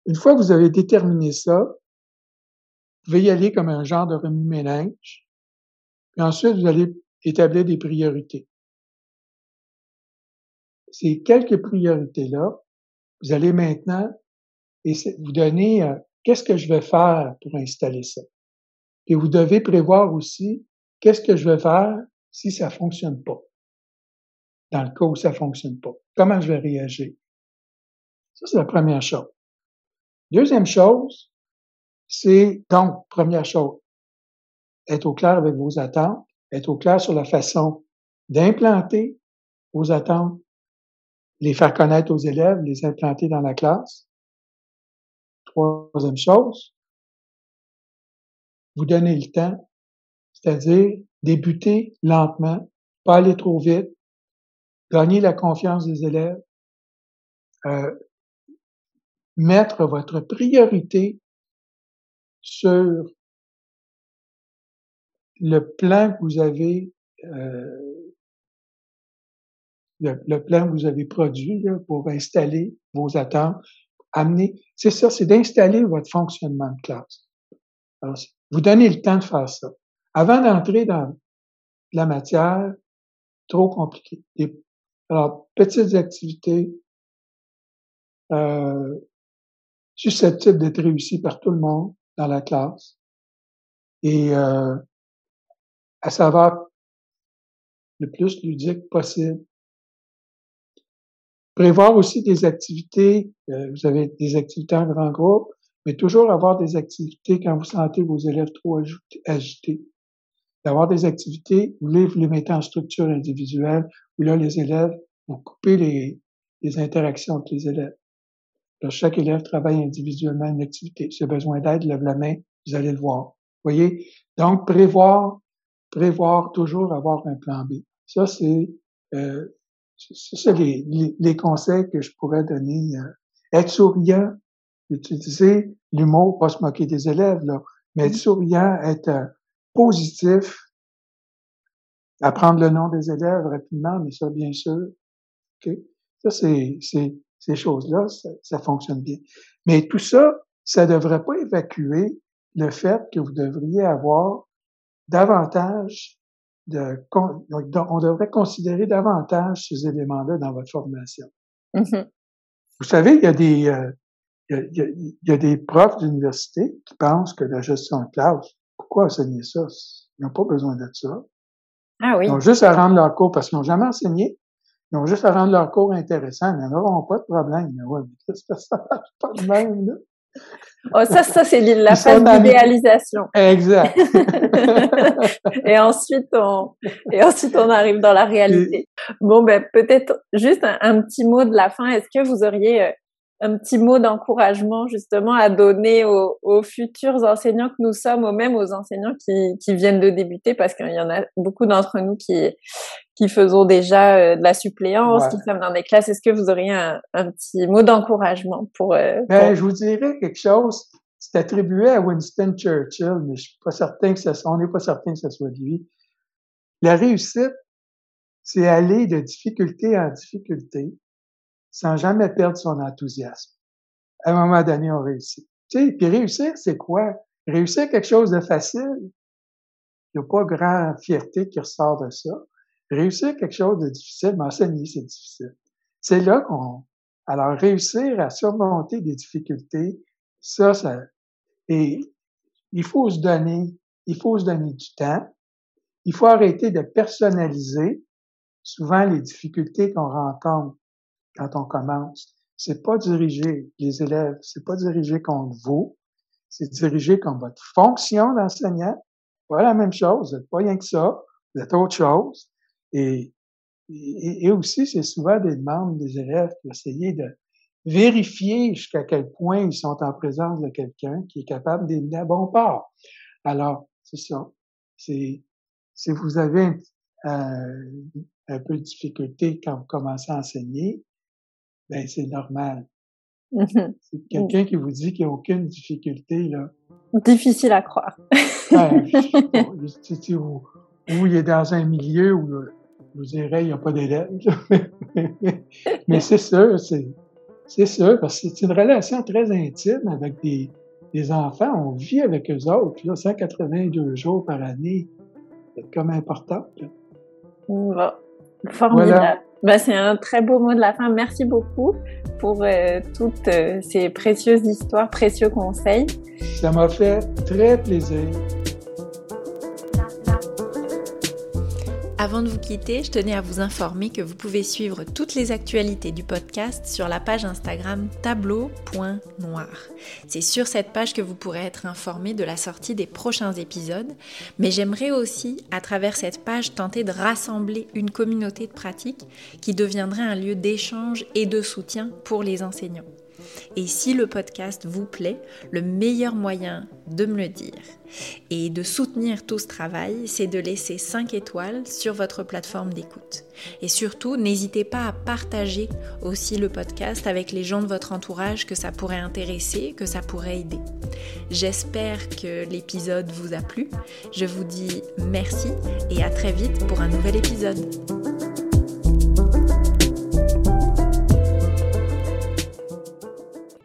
Une fois que vous avez déterminé ça, vous pouvez y aller comme un genre de remue-ménage puis ensuite, vous allez établir des priorités. Ces quelques priorités-là, vous allez maintenant vous donner euh, qu'est-ce que je vais faire pour installer ça? Et vous devez prévoir aussi qu'est-ce que je vais faire si ça fonctionne pas? Dans le cas où ça fonctionne pas. Comment je vais réagir? Ça, c'est la première chose. Deuxième chose, c'est donc, première chose, être au clair avec vos attentes, être au clair sur la façon d'implanter vos attentes, les faire connaître aux élèves, les implanter dans la classe. Troisième chose, vous donner le temps, c'est-à-dire débuter lentement, pas aller trop vite, gagner la confiance des élèves, euh, mettre votre priorité sur le plan que vous avez euh, le, plan que vous avez produit pour installer vos attentes, amener, c'est ça, c'est d'installer votre fonctionnement de classe. Alors, vous donnez le temps de faire ça. Avant d'entrer dans la matière, trop compliqué. alors, petites activités euh, susceptibles d'être réussies par tout le monde dans la classe. Et euh, à savoir le plus ludique possible. Prévoir aussi des activités, euh, vous avez des activités en grand groupe, mais toujours avoir des activités quand vous sentez vos élèves trop agités. D'avoir des activités où là, vous les mettez en structure individuelle, où là, les élèves vont couper les, les interactions avec les élèves. Alors, chaque élève travaille individuellement une activité. Si a besoin d'aide, lève la main, vous allez le voir. voyez? Donc, prévoir prévoir toujours avoir un plan B. Ça, c'est euh, les, les, conseils que je pourrais donner. Euh, être souriant, utiliser l'humour, pas se moquer des élèves, là, mais être mm-hmm. souriant, être euh, positif, apprendre le nom des élèves rapidement, mais ça, bien sûr. OK? Ça, c'est, c'est, ces choses-là, ça, ça, fonctionne bien. Mais tout ça, ça ne devrait pas évacuer le fait que vous devriez avoir davantage de, on devrait considérer davantage ces éléments-là dans votre formation. Mm-hmm. Vous savez, il y a des, euh, il, y a, il y a des profs d'université qui pensent que la gestion de classe, pourquoi enseigner ça? Ils n'ont pas besoin de ça. Ah oui. Ils ont juste à rendre leur cours parce qu'ils n'ont jamais enseigné. Ils ont juste à rendre leur cours intéressant. Ils n'auront pas de problème. Mais ouais, ça, ça marche pas de même, là? Oh, ça, ça c'est la phase d'idéalisation. Exact. et ensuite, on, et ensuite, on arrive dans la réalité. Bon, ben, peut-être juste un, petit mot de la fin. Est-ce que vous auriez euh, un petit mot d'encouragement justement à donner aux, aux, futurs enseignants que nous sommes, ou même aux enseignants qui, qui viennent de débuter, parce qu'il y en a beaucoup d'entre nous qui, qui faisons déjà euh, de la suppléance, qui sommes dans des classes. Est-ce que vous auriez un, un petit mot d'encouragement pour, euh, ben, Je vous dirais quelque chose. C'est attribué à Winston Churchill, mais je suis pas certain que ça, on n'est pas certain que ce soit lui. La réussite, c'est aller de difficulté en difficulté sans jamais perdre son enthousiasme. À un moment donné, on réussit. Tu sais, puis réussir, c'est quoi? Réussir quelque chose de facile. Il n'y a pas grande fierté qui ressort de ça. Réussir quelque chose de difficile, m'enseigner, c'est difficile. C'est là qu'on... Alors, réussir à surmonter des difficultés, ça, ça... Et il faut se donner, il faut se donner du temps. Il faut arrêter de personnaliser souvent les difficultés qu'on rencontre quand on commence. C'est pas diriger les élèves, c'est pas diriger contre vous, c'est diriger comme votre fonction d'enseignant. Pas la même chose, vous n'êtes pas rien que ça, vous êtes autre chose. Et, et, aussi, c'est souvent des demandes des élèves pour essayer de vérifier jusqu'à quel point ils sont en présence de quelqu'un qui est capable d'aider à bon port. Alors, c'est ça. C'est, si vous avez un, un peu de difficulté quand vous commencez à enseigner, ben c'est normal. Mm-hmm. C'est quelqu'un qui vous dit qu'il n'y a aucune difficulté, là. Difficile à croire. ou, il est dans un milieu où, je vous dirais, il n'y a pas d'élèves. Mais c'est sûr, c'est, c'est sûr, parce que c'est une relation très intime avec des, des enfants. On vit avec eux autres, là, 182 jours par année. C'est comme important. Formidable. Bah, c'est un très beau mot de la fin. Merci beaucoup pour euh, toutes euh, ces précieuses histoires, précieux conseils. Ça m'a fait très plaisir. Avant de vous quitter, je tenais à vous informer que vous pouvez suivre toutes les actualités du podcast sur la page Instagram tableau.noir. C'est sur cette page que vous pourrez être informé de la sortie des prochains épisodes, mais j'aimerais aussi, à travers cette page, tenter de rassembler une communauté de pratique qui deviendrait un lieu d'échange et de soutien pour les enseignants. Et si le podcast vous plaît, le meilleur moyen de me le dire et de soutenir tout ce travail, c'est de laisser 5 étoiles sur votre plateforme d'écoute. Et surtout, n'hésitez pas à partager aussi le podcast avec les gens de votre entourage que ça pourrait intéresser, que ça pourrait aider. J'espère que l'épisode vous a plu. Je vous dis merci et à très vite pour un nouvel épisode.